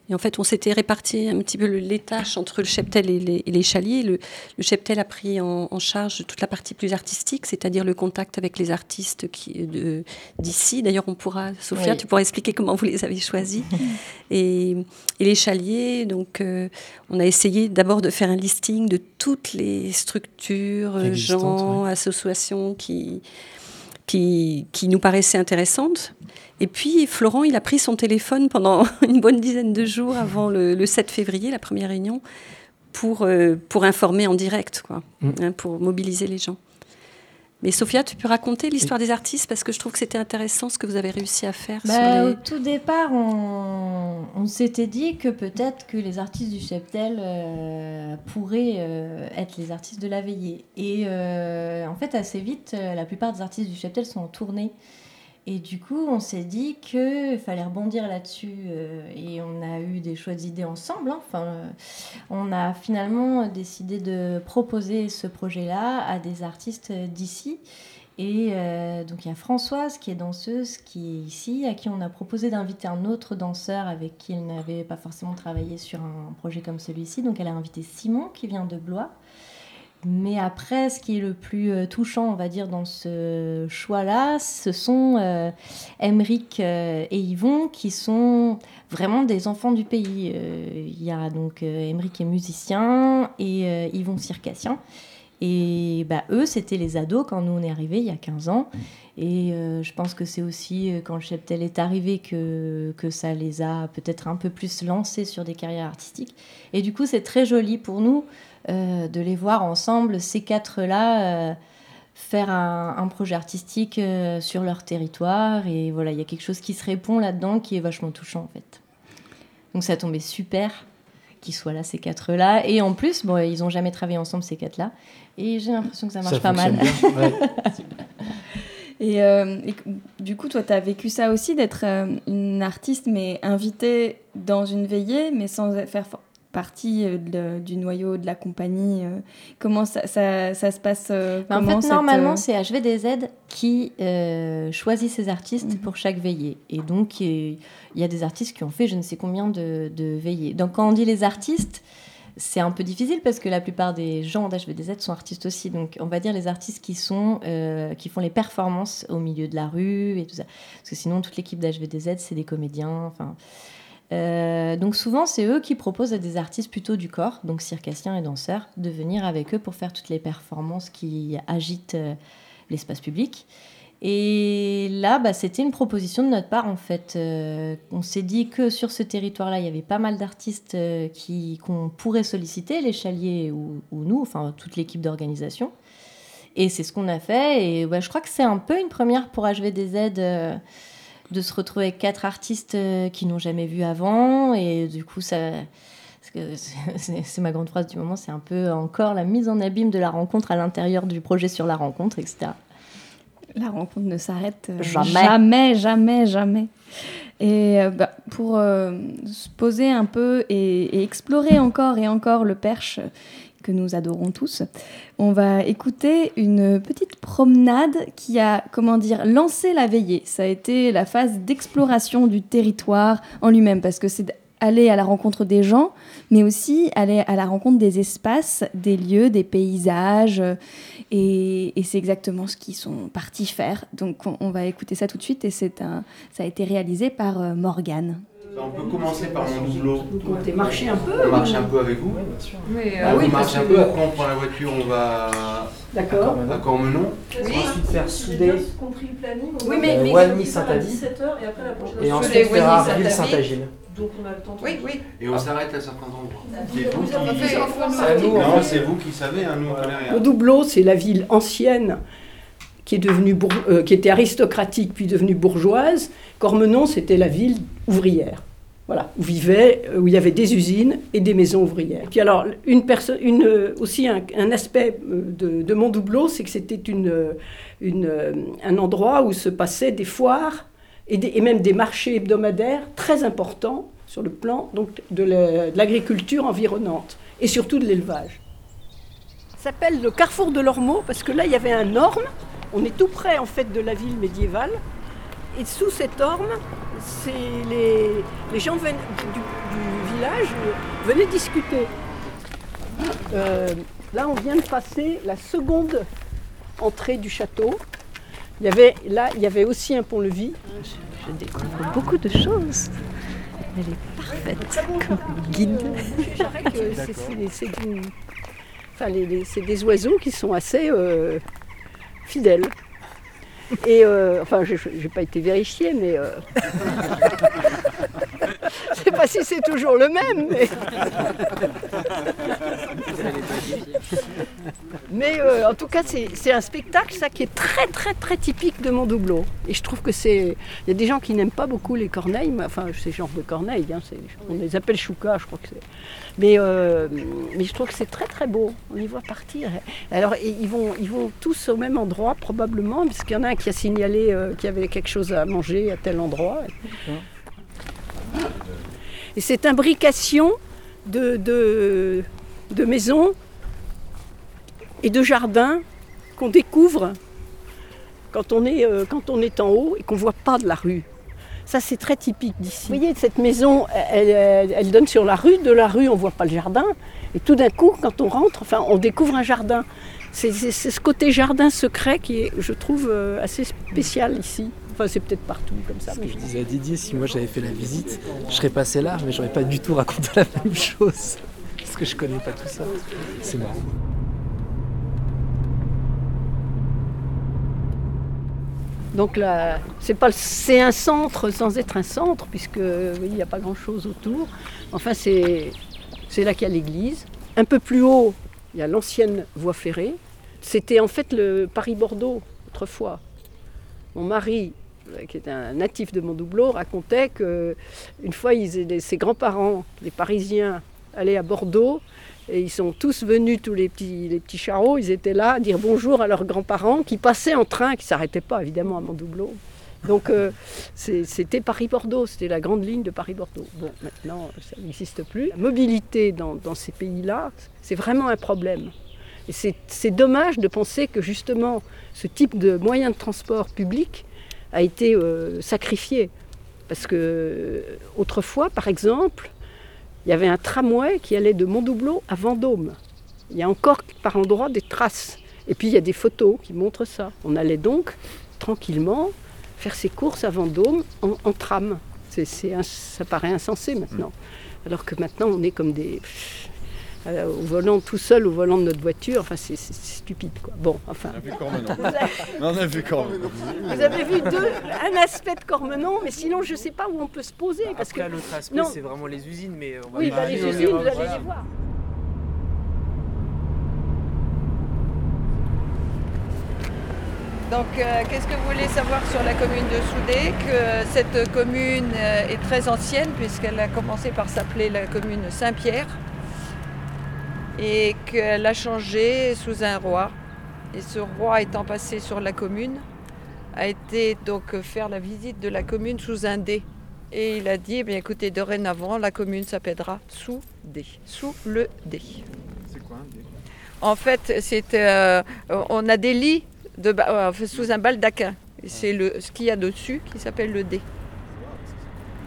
L: Et en fait, on s'était réparti un petit peu le- les tâches entre le cheptel et les, et les chaliers. Le, le cheptel a pris en, en charge toute la partie plus artistique, c'est-à-dire le contact avec les artistes qui- de- d'ici. D'ailleurs, on pourra, Sophia,
M: Oui.
L: tu pourras expliquer comment vous les avez choisis. et, et les chaliers, donc, euh, on a essayé d'abord de faire un listing de toutes les structures, euh, gens, associations qui, qui, qui nous paraissaient intéressantes. Et puis Florent, il a pris son téléphone pendant une bonne dizaine de jours avant le, le 7 février, la première réunion, pour, euh, pour informer en direct, quoi,
B: Mm.
L: hein, pour mobiliser les gens. Mais Sophia, tu peux raconter l'histoire des artistes parce que je trouve que c'était intéressant ce que vous avez réussi à faire.
M: Bah,
L: sur les...
M: Au tout départ, on, on s'était dit que peut-être que les artistes du cheptel euh, pourraient euh, être les artistes de la veillée. Et euh, en fait, assez vite, la plupart des artistes du cheptel sont en tournée. Et du coup, on s'est dit qu'il fallait rebondir là-dessus. euh, et on a eu des chouettes idées ensemble. hein. Enfin, euh, on a finalement décidé de proposer ce projet-là à des artistes d'ici. Et euh, donc il y a Françoise qui est danseuse, qui est ici, à qui on a proposé d'inviter un autre danseur avec qui elle n'avait pas forcément travaillé sur un projet comme celui-ci. Donc elle a invité Simon qui vient de Blois. Mais après, ce qui est le plus euh, touchant, on va dire, dans ce choix-là, ce sont euh, Emeric euh, et Yvon qui sont vraiment des enfants du pays. Euh, Il y a donc Emeric est musicien et Yvon circassien. Et bah, eux, c'était les ados quand nous on est arrivés il y a 15 ans. Et euh, je pense que c'est aussi euh, quand le cheptel est arrivé que, que ça les a peut-être un peu plus lancés sur des carrières artistiques. Et du coup, c'est très joli pour nous euh, de les voir ensemble, ces quatre-là, faire un, un projet artistique sur leur territoire. Et voilà, il y a quelque chose qui se répond là-dedans qui est vachement touchant en fait. Donc ça tombait super qu'ils soient là, ces quatre-là. Et en plus, bon, ils n'ont jamais travaillé ensemble, ces quatre-là. Et j'ai l'impression que ça marche
B: Ça
M: pas mal.
B: fonctionne bien, ouais.
H: Et, euh, et du coup, toi, tu as vécu ça aussi, d'être euh, une artiste, mais invitée dans une veillée, mais sans faire partie euh, de- du noyau de la compagnie. euh. Comment ça, ça, ça se passe euh,
M: Bah, en fait,
H: cette,
M: normalement, c'est HVDZ qui euh, choisit ses artistes pour chaque veillée. Et donc, il y a des artistes qui ont fait je ne sais combien de, de veillées. Donc, quand on dit les artistes, c'est un peu difficile parce que la plupart des gens d'HVDZ sont artistes aussi. Donc, on va dire les artistes qui, sont, euh, qui font les performances au milieu de la rue et tout ça. Parce que sinon, toute l'équipe d'HVDZ, c'est des comédiens. Enfin. Euh, donc souvent, c'est eux qui proposent à des artistes plutôt du corps, donc circassiens et danseurs, de venir avec eux pour faire toutes les performances qui agitent euh, l'espace public. Et là, bah, c'était une proposition de notre part, en fait. Euh, on s'est dit que sur ce territoire-là, il y avait pas mal d'artistes qui, qu'on pourrait solliciter, les chaliers ou, ou nous, enfin toute l'équipe d'organisation. Et c'est ce qu'on a fait. Et ouais, je crois que c'est un peu une première pour HVDZ euh, de se retrouver avec quatre artistes euh, qui n'ont jamais vu avant. Et du coup, ça. C'est ma grande phrase du moment, c'est un peu encore la mise en abîme de la rencontre à l'intérieur du projet sur la rencontre, etc.
H: La rencontre ne s'arrête euh,
M: Jamais.
H: jamais, jamais, jamais. Et euh, bah, pour euh, se poser un peu et, et explorer encore et encore le perche que nous adorons tous, on va écouter une petite promenade qui a, comment dire, lancé la veillée. Ça a été la phase d'exploration du territoire en lui-même, parce que c'est aller à la rencontre des gens, mais aussi aller à la rencontre des espaces, des lieux, des paysages. euh, Et, c'est exactement ce qu'ils sont partis faire. Donc on, on va écouter ça tout de suite et c'est un, ça a été réalisé par euh, Morgane.
N: On peut commencer par mon doublot.
O: Vous comptez marcher un peu
N: On marche un peu avec vous
O: Mais, euh,
N: Ah,
O: oui,
N: on marche un
O: que-
N: peu, après on prend la voiture, on va
O: D'accord.
N: à Cormenon.
O: Oui.
B: Ensuite faire souder
O: compris le planning.
B: Oui, mais- mais- Walmy, Saint-Adie.
O: 17h et après la prochaine.
B: et ensuite faire Saint-Agile.
O: Donc on a le temps de.
P: Oui, oui.
N: Et on s'arrête à certains endroits.
O: Vous-
N: C'est vous qui...
O: fait un peu
N: C'est. Non, vous qui savez, nous on connaît rien.
O: Le Doubleau, c'est la ville ancienne qui, est devenue euh, qui était aristocratique puis devenue bourgeoise. Cormenon, c'était la ville ouvrière. Voilà, où vivaient, où il y avait des usines et des maisons ouvrières. Puis alors, une une, aussi un, aspect de, de Montdoubleau, c'est que c'était une, un endroit où se passaient des foires et même des marchés hebdomadaires très importants sur le plan donc, de l'agriculture environnante et surtout de l'élevage. Ça s'appelle le carrefour de l'Ormeau parce que là, il y avait un orme. On est tout près en fait de la ville médiévale. Et sous cet orme, les, les, gens ven, du, du, village venaient discuter. Euh, là, on vient de passer la seconde entrée du château. Il y avait, là, il y avait aussi un pont-levis.
M: Je, je découvre beaucoup de choses. Elle est parfaite comme guide.
O: C'est des oiseaux qui sont assez euh, fidèles. Et euh, enfin, je n'ai pas été vérifiée, mais euh... sais pas si c'est toujours le même. Mais, mais euh, en tout cas, c'est un spectacle ça qui est très très très typique de Montdoubleau. Et je trouve que c'est, il y a des gens qui n'aiment pas beaucoup les corneilles, mais, enfin ces genres de corneilles, hein, on les appelle chouka, je crois que c'est. Mais, euh, mais je trouve que c'est très très beau. On y voit partir. Alors ils vont ils vont tous au même endroit probablement, puisqu'il y en a un qui a signalé euh, qu'il y avait quelque chose à manger à tel endroit. Et cette imbrication de, de, de maisons et de jardins qu'on découvre quand on, est, euh, quand on est en haut et qu'on ne voit pas de la rue. Ça, c'est très typique d'ici. Vous voyez, cette maison, elle, elle, elle, donne sur la rue. De la rue, on ne voit pas le jardin. Et tout d'un coup, quand on rentre, enfin, on découvre un jardin. C'est ce côté jardin secret qui est, je trouve, euh, assez spécial ici. Enfin, c'est peut-être partout comme ça.
B: Ce que je disais à Didier, si moi j'avais fait la visite, je serais passé là, mais j'aurais pas du tout raconté la même chose. Parce que je connais pas tout ça. C'est marrant.
O: Donc là, c'est pas, c'est un centre sans être un centre, puisque oui, il n'y a pas grand-chose autour. Enfin, c'est, c'est là qu'il y a l'église. Un peu plus haut, il y a l'ancienne voie ferrée. C'était en fait le Paris-Bordeaux autrefois. Mon mari, qui était un natif de Montdoubleau, racontait qu'une fois, ses grands-parents, les Parisiens, allaient à Bordeaux et ils sont tous venus, tous les petits, les petits charros, ils étaient là à dire bonjour à leurs grands-parents qui passaient en train, qui ne s'arrêtaient pas évidemment à Montdoubleau. Donc euh, c'était Paris-Bordeaux, c'était la grande ligne de Paris-Bordeaux. Bon, maintenant, ça n'existe plus. La mobilité dans, dans ces pays-là, c'est vraiment un problème. C'est dommage de penser que justement ce type de moyen de transport public a été euh, sacrifié. Parce que autrefois, par exemple, il y avait un tramway qui allait de Montdoubleau à Vendôme. Il y a encore par endroits des traces. Et puis il y a des photos qui montrent ça. On allait donc tranquillement faire ses courses à Vendôme en, tram. Ça paraît insensé maintenant. Alors que maintenant on est comme des... Euh, au volant tout seul au volant de notre voiture, enfin c'est, stupide quoi. Bon, enfin.
P: On a vu Cormenon. on a vu Cormenon.
O: Vous avez vu deux, un aspect de Cormenon, mais sinon je ne sais pas où on peut se poser. Parce
B: Après,
O: que
B: l'autre aspect, c'est vraiment les usines, mais on va
O: Oui, bah, les usines, vous allez les voir.
Q: Donc, euh, qu'est-ce que vous voulez savoir sur la commune de Soudé? Que cette commune euh, est très ancienne, puisqu'elle a commencé par s'appeler la commune Saint-Pierre, et qu'elle a changé sous un roi. Et ce roi étant passé sur la commune, a été donc faire la visite de la commune sous un dé. Et il a dit, eh bien, écoutez, dorénavant, la commune s'appellera sous dé, sous le dé.
P: C'est quoi un dé?
Q: En fait, c'est, euh, on a des lits de, euh, sous un baldaquin. C'est le, ce qu'il y a dessus qui s'appelle le dé.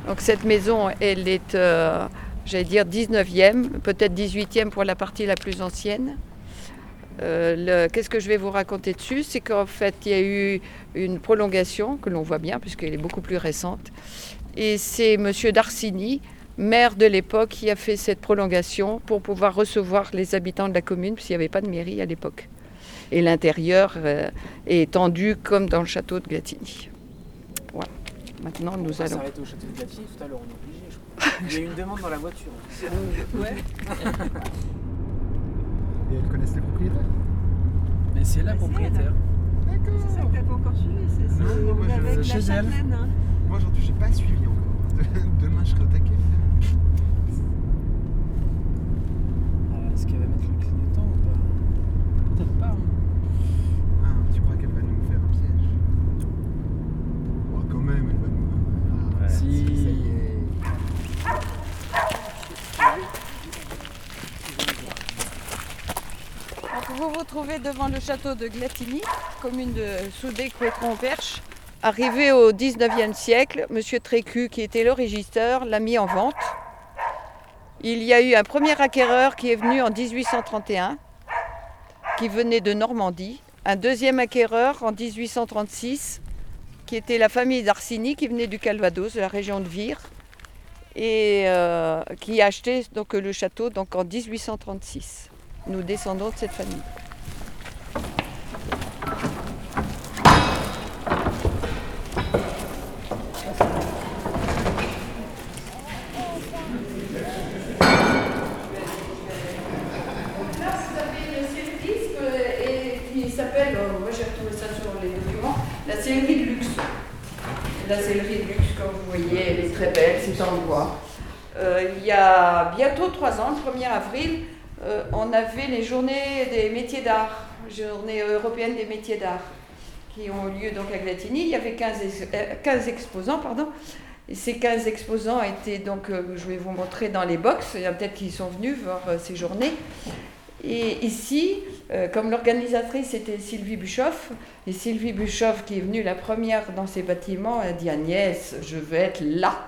Q: Donc cette maison, elle est, euh, j'allais dire, 19e, peut-être 18e pour la partie la plus ancienne. Euh, Qu'est-ce que je vais vous raconter dessus? C'est qu'en fait, il y a eu une prolongation, que l'on voit bien, puisqu'elle est beaucoup plus récente. Et c'est M. Darcini, maire de l'époque, qui a fait cette prolongation pour pouvoir recevoir les habitants de la commune, puisqu'il n'y avait pas de mairie à l'époque. Et l'intérieur euh, est tendu comme dans le château de Glatigny. Voilà. Maintenant, nous allons.
B: au château de Glatigny tout à l'heure, on est obligé. Il y a eu une demande dans la voiture.
O: Ouais.
P: Et elles connaissent les propriétaires
B: Mais c'est la propriétaire.
I: C'est ça que t'as pas encore suivi, c'est
P: Non, non, moi, je-
I: avec
P: chez
I: la
P: elle.
I: hein.
P: Moi, aujourd'hui, j'ai pas suivi encore. Demain, je serai au taquet.
B: Euh, Est-ce qu'elle va mettre le clignotant ou pas? Peut-être pas. hein.
P: Ah, tu crois qu'elle va nous faire un piège? Oh, quand même, elle va nous. Ah,
B: Si.
P: Ça y est.
Q: Donc, vous vous trouvez devant le château de Glatigny, commune de Soudé-Couétron-Perche. Arrivé au 19e siècle, M. Trécu, qui était le régisseur, l'a mis en vente. Il y a eu un premier acquéreur qui est venu en 1831, qui venait de Normandie. Un deuxième acquéreur en 1836, qui était la famille d'Arsini, qui venait du Calvados, de la région de Vire, et euh, qui a acheté donc, le château donc, en 1836. Nous descendons de cette famille. Là, vous avez une série qui s'appelle, euh, moi j'ai retrouvé ça sur les documents, la sellerie de luxe. La sellerie de luxe, comme vous voyez, elle est très belle, c'est en bois. Euh, il y a bientôt trois ans, le 1er avril, euh, on avait les journées des métiers d'art, journée européenne des métiers d'art, qui ont lieu donc à Glatigny. Il y avait 15, ex- euh, 15 exposants, pardon. Et ces 15 exposants étaient donc, euh, je vais vous montrer dans les box, il y en a peut-être qui sont venus voir ces journées. Et ici, comme l'organisatrice était Sylvie Bischoff, et Sylvie Bischoff qui est venue la première dans ces bâtiments, a dit Agnès, je veux être là.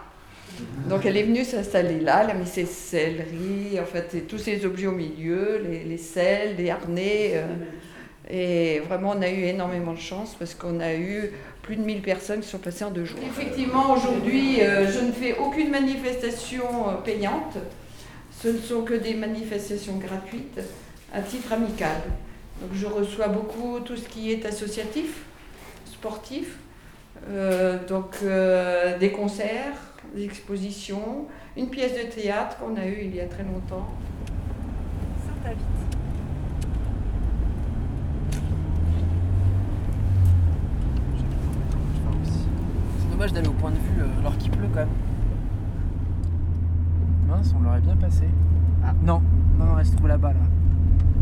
Q: Donc elle est venue s'installer là, elle a mis ses selleries, en fait, tous ces objets au milieu, les, les selles, les harnais. euh, et vraiment, on a eu énormément de chance parce qu'on a eu plus de 1000 personnes qui sont passées en deux jours. Effectivement, aujourd'hui, euh, je ne fais aucune manifestation euh, payante. Ce ne sont que des manifestations gratuites à titre amical. Donc je reçois beaucoup tout ce qui est associatif, sportif, donc des concerts, des expositions, une pièce de théâtre qu'on a eue il y a très longtemps.
B: C'est dommage d'aller au point de vue euh, alors qu'il pleut quand même. Mince, on l'aurait bien passé. Non, non, non, elle se trouve là-bas là.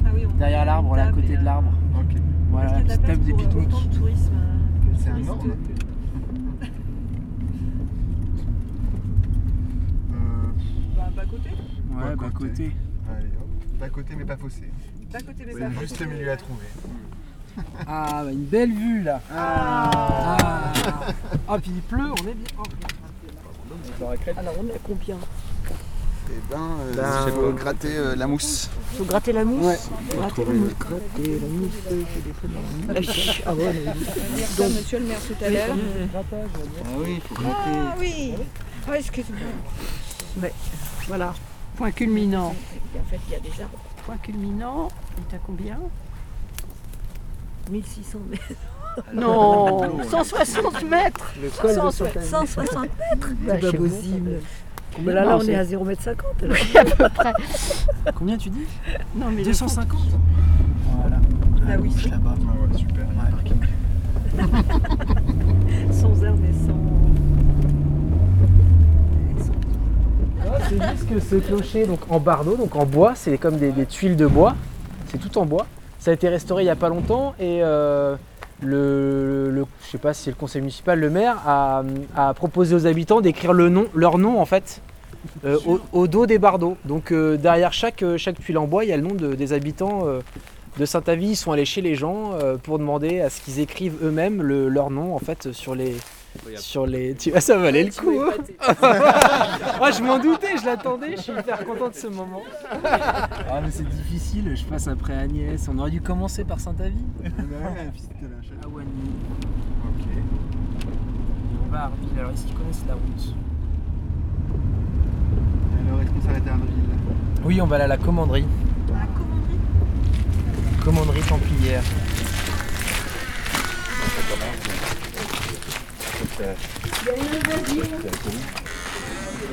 I: Ah oui, on
B: Derrière l'arbre, là, à côté de l'arbre. Voilà, la petite table de pique-nique.
I: tourisme
P: C'est un ordre
I: Bah, bas côté.
B: Ouais, bah côté.
P: Allez, hop. Bas côté, mais pas fossé.
I: Bas côté, mais pas
P: juste
I: fossé.
P: le milieu à trouver.
B: Ah, bah une belle vue là. Ah, ah. puis il pleut, on est bien. Oh,
O: Alors on est à combien?
P: Eh ben, euh,
B: Ben,
P: il faut
B: euh,
P: gratter euh, la mousse.
O: Faut gratter la mousse?
P: Ouais.
O: Gratter la mousse. Gratter la mousse. j'ai des trucs dans la mousse. Ah ouais, mais-
Q: dire ça, monsieur le maire, tout à l'heure.
P: Ah oui, il faut gratter.
Q: Ah oui Ah, excuse-moi.
O: Ouais, voilà. Point culminant.
Q: En fait, il y a des arbres.
O: Point culminant. Et t'as combien?
R: 1600 mètres.
O: Non, 160 mètres.
R: Le col de
O: 160
R: Saint-Anne.
O: 160 mètres.
R: C'est pas possible. Mais là, on est à 0,50 m.
O: Oui, à peu près.
B: Combien tu dis?
O: Non, mais le
B: 250 Voilà.
O: Ah oui,
B: là-bas.
P: Ah ouais, super. il.
O: Sans herbes et sans.
B: C'est juste que ce clocher, donc en bardeau, donc en bois, c'est comme des, tuiles de bois. C'est tout en bois. Ça a été restauré il n'y a pas longtemps et euh, le, je sais pas si c'est le conseil municipal, le maire a, proposé aux habitants d'écrire le nom, leur nom en fait, euh, au, dos des bardeaux. Donc euh, derrière chaque, chaque tuile en bois, il y a le nom de- des habitants de Saint-Avy. Ils sont allés chez les gens pour demander à ce qu'ils écrivent eux-mêmes le- leur nom en fait sur les, sur les. Tu... Ah, ça valait le coup. Ah, je m'en doutais, je l'attendais, je suis hyper content de ce moment. Ah, mais c'est difficile, je passe après Agnès. On aurait dû commencer par Saint-Avy. À Wagny.
P: Ok.
B: Et on va à Arville. Alors, est-ce qu'ils connaissent la route?
P: Alors, est-ce qu'on s'arrête à Arville
B: Oui, on va aller à la commanderie.
I: La commanderie?
B: Commanderie Templière.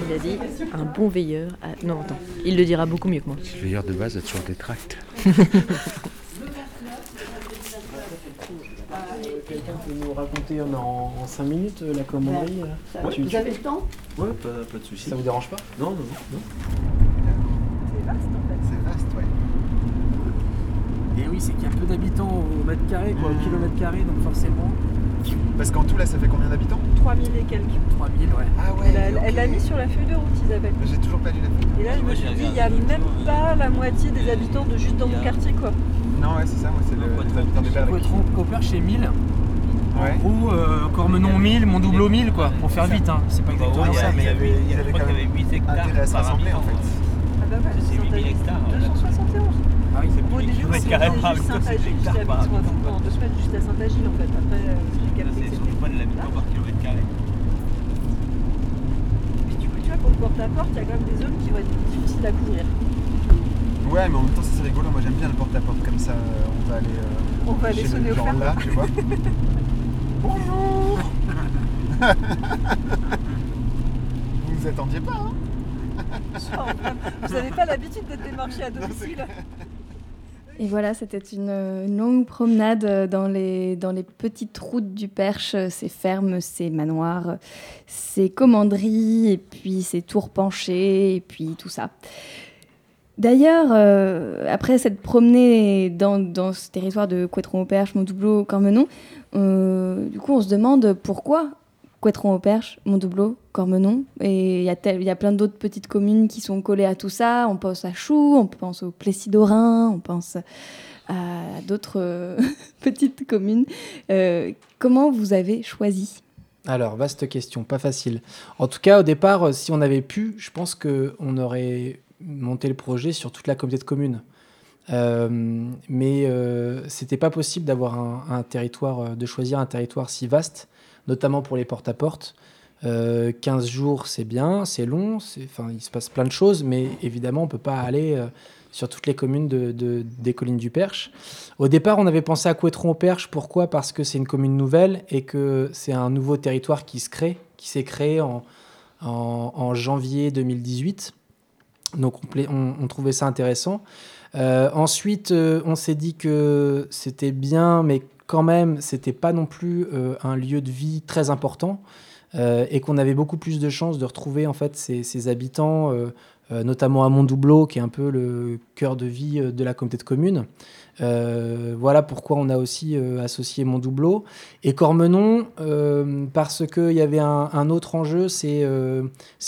M: Il a dit un bon veilleur. a- Non, attends, il le dira beaucoup mieux que moi.
S: Le veilleur de base a toujours des tracts.
B: Quelqu'un peut nous raconter en, 5 minutes euh, la commanderie
O: Ça, Vous avez le temps
R: Ouais, pas, pas de soucis.
B: Ça vous dérange pas
R: Non, non, non.
I: C'est vaste en fait.
P: C'est vaste, ouais.
B: Et oui, c'est qu'il y a peu d'habitants au mètre carré, quoi, au kilomètre carré, donc forcément.
P: Parce qu'en tout, là, ça fait combien d'habitants
I: 3000 et quelques.
B: 3000, ouais.
P: Ah ouais.
I: Elle a- Elle l'a mis sur la feuille de route, Isabelle.
P: J'ai toujours pas lu la feuille.
I: Et là, je me suis dit, il n'y a même pas la moitié des habitants de juste dans mon quartier, quoi.
P: Non, ouais, c'est ça, moi, c'est le, les habitants des.
B: Poitron, Copper chez 1000.
P: Ouais.
B: Gros, euh, Cormenon 1000, Montdoubleau 1000, quoi, pour faire vite, hein. C'est pas exactement
P: ouais,
B: ça, mais.
P: avaient, ils avaient quand même
R: 8 hectares
P: intérêt à se
R: par
P: rassembler, en fait.
I: Ah bah ouais,
R: C'est 8000 hectares.
I: 271.
B: Ah oui,
I: c'était
R: carrés par
I: juste
R: c'est
I: Saint-Agile, deux semaines juste à Saint-Agile, en fait. Après,
R: c'est
I: que
R: sur le
I: c'était...
R: point de l'habitant par kilomètre carré.
I: Mais du coup, tu vois, pour le porte-à-porte, il y a quand même des zones qui vont être difficiles à couvrir.
P: Ouais, mais en même temps, ça, c'est rigolo. Moi, j'aime bien le porte-à-porte comme ça. euh, On va aller, euh,
I: On va aller
P: chez le
I: sonner au
P: genre là, tu vois. Bonjour Vous vous attendiez pas, hein?
I: Vous n'avez pas l'habitude d'être démarché à domicile.
H: Et voilà, c'était une, longue promenade euh, dans les, dans petites routes du Perche, ces fermes, ces manoirs, ces commanderies, et puis ces tours penchées, et puis tout ça. D'ailleurs, euh, après cette promenée dans, ce territoire de Couetron-au-Perche, Montdoubleau, Cormenon, euh, du coup, on se demande pourquoi Couetron-au-Perche, Montdoubleau, Cormenon. Et il y, a y a plein d'autres petites communes qui sont collées à tout ça. On pense à Choux, on pense au Plessis-d'Orin, on pense à d'autres euh, petites communes. Euh, comment vous avez choisi?
B: Alors, vaste question, pas facile. En tout cas, au départ, euh, si on avait pu, je pense qu'on aurait monté le projet sur toute la communauté de communes. Mais euh, c'était pas possible d'avoir un, territoire, de choisir un territoire si vaste, notamment pour les porte-à-porte. Euh, 15 jours, c'est bien, c'est long, il se passe plein de choses, mais évidemment, on peut pas aller euh, sur toutes les communes de, de- des collines du Perche. Au départ, on avait pensé à Couetron-au-Perche. Pourquoi? Parce que c'est une commune nouvelle et que c'est un nouveau territoire qui se crée, qui s'est créé en, janvier 2018. Donc on, trouvait ça intéressant. Euh, ensuite, euh, on s'est dit que c'était bien, mais quand même, c'était pas non plus euh, un lieu de vie très important. euh, et qu'on avait beaucoup plus de chances de retrouver en fait ces, habitants, euh, notamment à Montdoubleau, qui est un peu le cœur de vie de la communauté de communes. Voilà pourquoi on a aussi associé Montdoubleau. Et Cormenon, parce qu'il y avait un, autre enjeu, c'est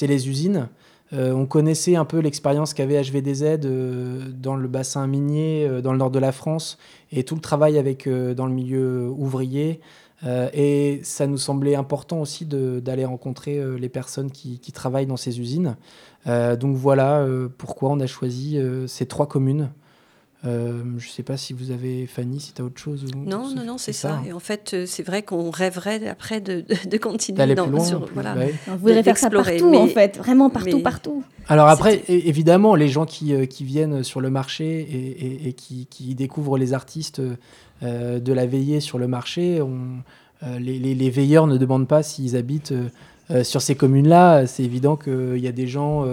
B: les usines. Euh, on connaissait un peu l'expérience qu'avait HVDZ euh, dans le bassin minier, euh, dans le nord de la France, et tout le travail avec, dans le milieu ouvrier. Et ça nous semblait important aussi d'aller rencontrer les personnes qui, qui travaillent dans ces usines. Donc voilà pourquoi on a choisi ces trois communes. Euh, je ne sais pas si vous avez, Fanny, si tu as autre chose. Ou,
L: Non, non, non, c'est ça. Et en fait, euh, c'est vrai qu'on rêverait après de, de, de continuer
B: D'aller
L: dans,
B: plus loin,
L: sur,
B: plus-
L: voilà,
B: ouais.
H: On voudrait faire ça partout, en fait, vraiment partout,
L: mais-
H: partout.
B: Alors après, évidemment, les gens qui, euh, qui viennent sur le marché et, et- et qui, qui découvrent les artistes euh, de la veillée sur le marché, on- euh, les, les- les veilleurs ne demandent pas s'ils habitent sur ces communes-là. C'est évident qu'il y a des gens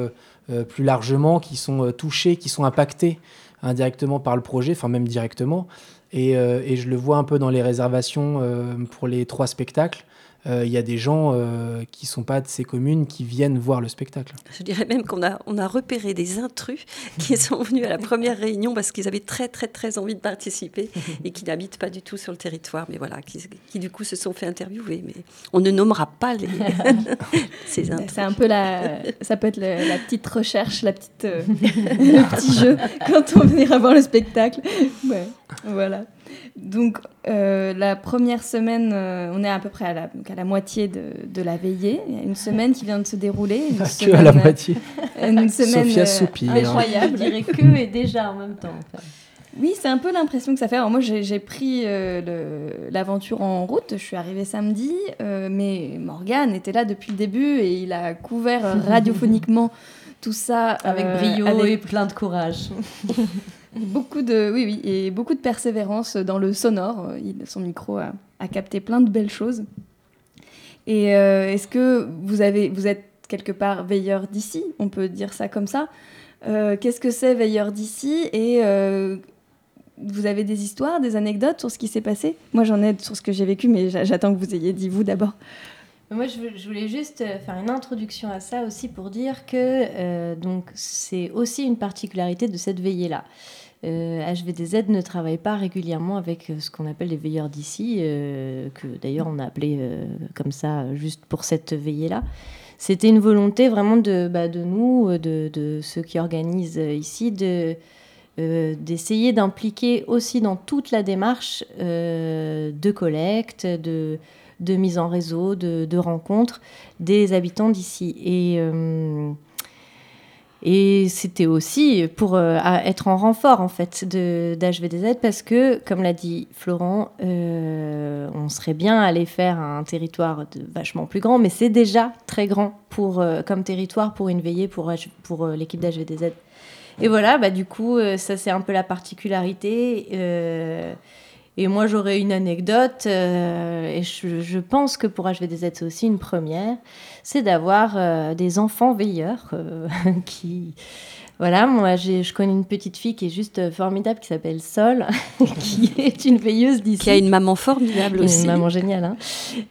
B: plus largement qui sont touchés, qui sont impactés indirectement par le projet, enfin même directement. Et, euh, et je le vois un peu dans les réservations euh, pour les trois spectacles. Euh, Il y a des gens euh, qui ne sont pas de ces communes qui viennent voir le spectacle.
L: Je dirais même qu'on a, on a repéré des intrus qui sont venus à la première réunion parce qu'ils avaient très, très, très envie de participer et qui n'habitent pas du tout sur le territoire, mais voilà, qui, qui du coup se sont fait interviewer. Mais on ne nommera pas les, ces intrus.
H: C'est un peu la, ça peut être le- la petite recherche, la petite, euh, le petit jeu quand on venira voir le spectacle. Ouais, voilà. Donc euh, la première semaine, euh, on est à peu près à la, donc à la moitié de, de la veillée. Il y a une semaine qui vient de se dérouler. Une
B: Que
H: semaine,
B: à la
H: euh,
B: moitié.
H: Une semaine
B: Sophia
H: euh,
B: soupire.
H: incroyable.
M: Je dirais que et déjà en même temps.
H: Oui, c'est un peu l'impression que ça fait. Alors moi, j'ai j'ai pris euh, le- l'aventure en route. Je suis arrivée samedi, euh, mais Morgane était là depuis le début et il a couvert radiophoniquement tout ça
M: Avec
H: euh,
M: brio
H: avec
M: et plein de courage.
H: Beaucoup de, oui, oui, et beaucoup de persévérance dans le sonore. Son micro a, capté plein de belles choses. Et euh, est-ce que vous avez, vous êtes quelque part veilleur d'ici? On peut dire ça comme ça. Euh, Qu'est-ce que c'est veilleur d'ici? Et euh, vous avez des histoires, des anecdotes sur ce qui s'est passé? Moi, j'en ai sur ce que j'ai vécu, mais j'a- j'attends que vous ayez dit vous d'abord.
M: Moi, je, voulais juste faire une introduction à ça aussi pour dire que donc c'est aussi une particularité de cette veillée-là. Euh, HVDZ ne travaille pas régulièrement avec euh, ce qu'on appelle les veilleurs d'ici, euh, que d'ailleurs on a appelé euh, comme ça euh, juste pour cette veillée-là. C'était une volonté vraiment de, bah, de nous, euh, de, ceux qui organisent euh, ici, de, euh, d'essayer d'impliquer aussi dans toute la démarche euh, de collecte, de, mise en réseau, de, rencontres des habitants d'ici. Et, euh, et c'était aussi pour euh, être en renfort en fait d'HVDZ parce que, comme l'a dit Florent, euh, on serait bien allé faire un territoire vachement plus grand, mais c'est déjà très grand pour, euh, comme territoire pour une veillée pour, pour l'équipe d'HVDZ. Et voilà, bah, du coup, ça c'est un peu la particularité. Et moi, j'aurais une anecdote, euh, et je, je pense que pour HVDZ, c'est aussi une première, c'est d'avoir euh, des enfants veilleurs euh, qui... Voilà, moi, je connais une petite fille qui est juste euh, formidable, qui s'appelle Sol, qui est une veilleuse d'ici.
L: Qui a une maman formidable
M: Une
L: aussi.
M: maman géniale, hein,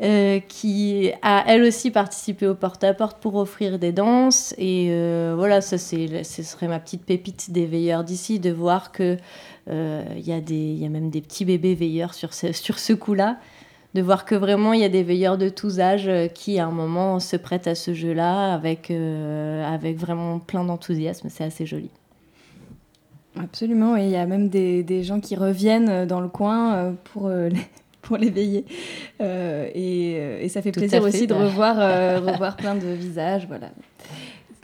M: euh, qui a elle aussi participé au porte-à-porte pour offrir des danses. Et euh, voilà, ça, c'est, ce serait ma petite pépite des veilleurs d'ici, de voir que euh, il y, y a même des petits bébés veilleurs sur ce, sur ce coup-là. De voir que vraiment il y a des veilleurs de tous âges euh, qui à un moment se prêtent à ce jeu-là avec, euh, avec vraiment plein d'enthousiasme. C'est assez joli.
H: Absolument, et il y a même des, des gens qui reviennent euh, dans le coin pour, les, pour les veiller. Euh, et, et ça fait
M: Tout
H: plaisir
M: fait.
H: aussi de revoir, euh, revoir plein de visages, voilà.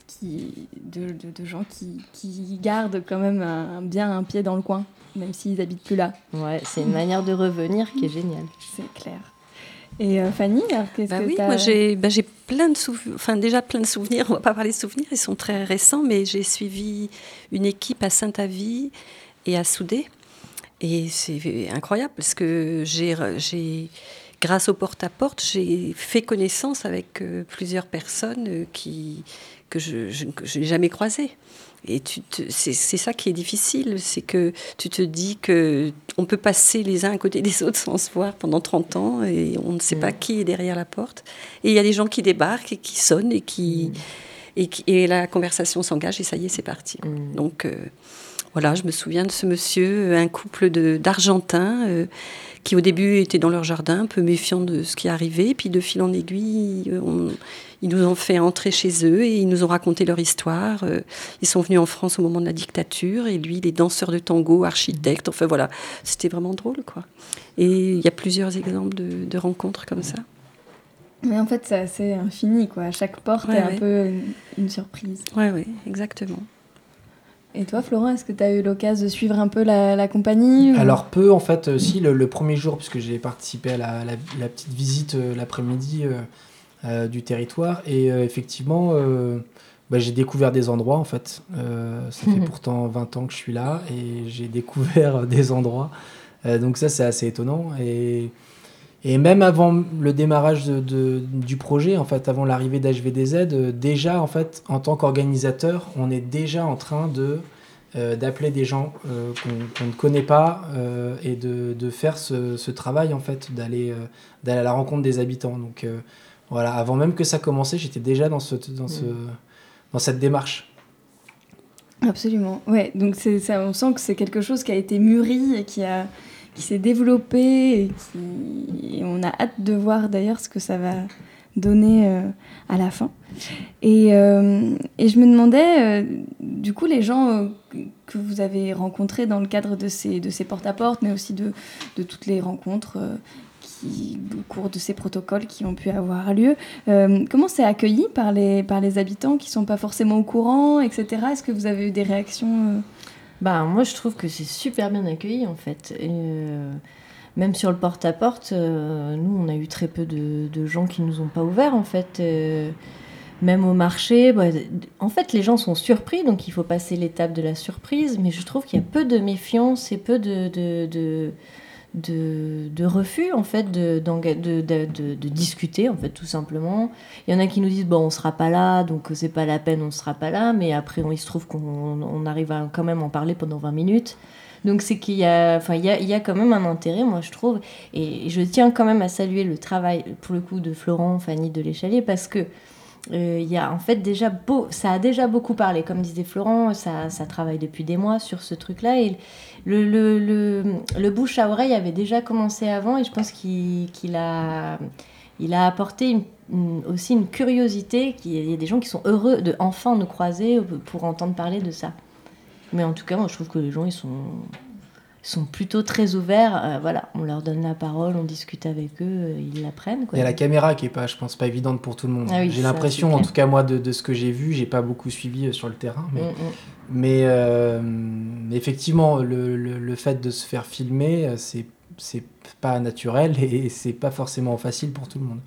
H: Qui, de, de- de gens qui, qui gardent quand même un- bien un pied dans le coin, même s'ils habitent plus là.
M: Ouais, c'est une manière de revenir qui est géniale.
H: C'est clair. Et euh, Fanny, alors qu'est-ce
L: Bah
H: que
L: oui, moi j'ai bah, j'ai plein de souvenirs, enfin déjà plein de souvenirs, on va pas parler de souvenirs, ils sont très récents, mais j'ai suivi une équipe à Saint-Avy et à Soudé. Et c'est incroyable parce que j'ai, j'ai, grâce au porte-à-porte, j'ai fait connaissance avec euh, plusieurs personnes euh, qui, que je, je, que je n'ai jamais croisées. Et c'est ça qui est difficile, c'est que tu te dis que on peut passer les uns à côté des autres sans se voir pendant 30 ans et on ne sait pas qui est derrière la porte. Et il y a des gens qui débarquent et qui sonnent et qui et, qui- et la conversation s'engage et ça y est, c'est parti. Donc euh, voilà, je me souviens de ce monsieur, un couple d'Argentins euh, qui au début étaient dans leur jardin, un peu méfiants de ce qui arrivait, puis de fil en aiguille, euh, on- ils nous ont fait entrer chez eux et ils nous ont raconté leur histoire. Euh, Ils sont venus en France au moment de la dictature et lui, les danseurs de tango, architectes, enfin voilà, c'était vraiment drôle quoi. Et il y a plusieurs exemples de, de rencontres comme ça.
H: Mais en fait, c'est assez infini, quoi. Chaque porte
L: Ouais,
H: est un peu une, une surprise.
L: Oui, oui, exactement.
H: Et toi, Florent, est-ce que tu as eu l'occasion de suivre un peu la, la compagnie ou-
B: Alors peu en fait, euh, si le, le premier jour, puisque j'ai participé à la, la- la petite visite euh, l'après-midi euh, euh, du territoire, et effectivement, bah, j'ai découvert des endroits en fait. Ça fait pourtant 20 ans que je suis là, et j'ai découvert des endroits. Donc ça, c'est assez étonnant. Et, et même avant le démarrage de- de- du projet, en fait, avant l'arrivée d'HVDZ, euh, déjà en fait, en tant qu'organisateur, on est déjà en train de euh, d'appeler des gens euh, qu'on ne connaît pas euh, et de, de faire ce, ce travail en fait d'aller d'aller à la rencontre des habitants donc voilà avant même que ça commençait j'étais déjà dans ce dans ce
H: Mm.
B: dans cette démarche
H: Absolument. Ouais, donc c'est ça, on sent que c'est quelque chose qui a été mûri et qui a qui s'est développé et, qui, on a hâte de voir d'ailleurs ce que ça va donner euh, à la fin. Et, euh, et je me demandais, euh, du coup, les gens que- vous avez rencontrés dans le cadre de ces, de ces porte-à-porte, mais aussi de, de toutes les rencontres qui, au cours de ces protocoles qui ont pu avoir lieu, comment c'est accueilli par les, par les habitants qui sont pas forcément au courant, etc. Est-ce que vous avez eu des réactions
M: Bah, moi, je trouve que c'est super bien accueilli, en fait. Et, euh, même sur le porte-à-porte, euh, nous, on a eu très peu de, gens qui nous ont pas ouvert, en fait. Euh, même au marché, bah, en fait, les gens sont surpris, donc il faut passer l'étape de la surprise. Mais je trouve qu'il y a peu de méfiance et peu de, de, refus, en fait, de, de, de, discuter, en fait, tout simplement. Il y en a qui nous disent, bon, on sera pas là, donc c'est pas la peine, on sera pas là. Mais après, on- il se trouve qu'on on arrive à quand même en parler pendant 20 minutes. Donc c'est qu'il y a, enfin il y a, il y a quand même un intérêt, moi je trouve, et je tiens quand même à saluer le travail pour le coup de Florent, Fanny de l'Échalier, parce que euh, y a en fait déjà beau, ça a déjà beaucoup parlé, comme disait Florent, ça, ça travaille depuis des mois sur ce truc-là le, le, le, le bouche à oreille avait déjà commencé avant et je pense qu'il a, il a apporté aussi une curiosité. Il y a des gens qui sont heureux de enfin nous croiser pour entendre parler de ça. Mais en tout cas, moi je trouve que les gens ils sont, sont plutôt très ouverts. Euh, voilà, on leur donne la parole, on discute avec eux, euh, ils l'apprennent.
B: Il y a la caméra qui est pas, je pense, pas évidente pour tout le monde.
M: Ah oui,
B: j'ai l'impression, en tout cas moi, de, de ce que j'ai vu, j'ai pas beaucoup suivi euh, sur le terrain, mais,
M: Mm, mm.
B: mais euh, effectivement, le, le- le fait de se faire filmer, c'est c'est pas naturel et c'est pas forcément facile pour tout le monde.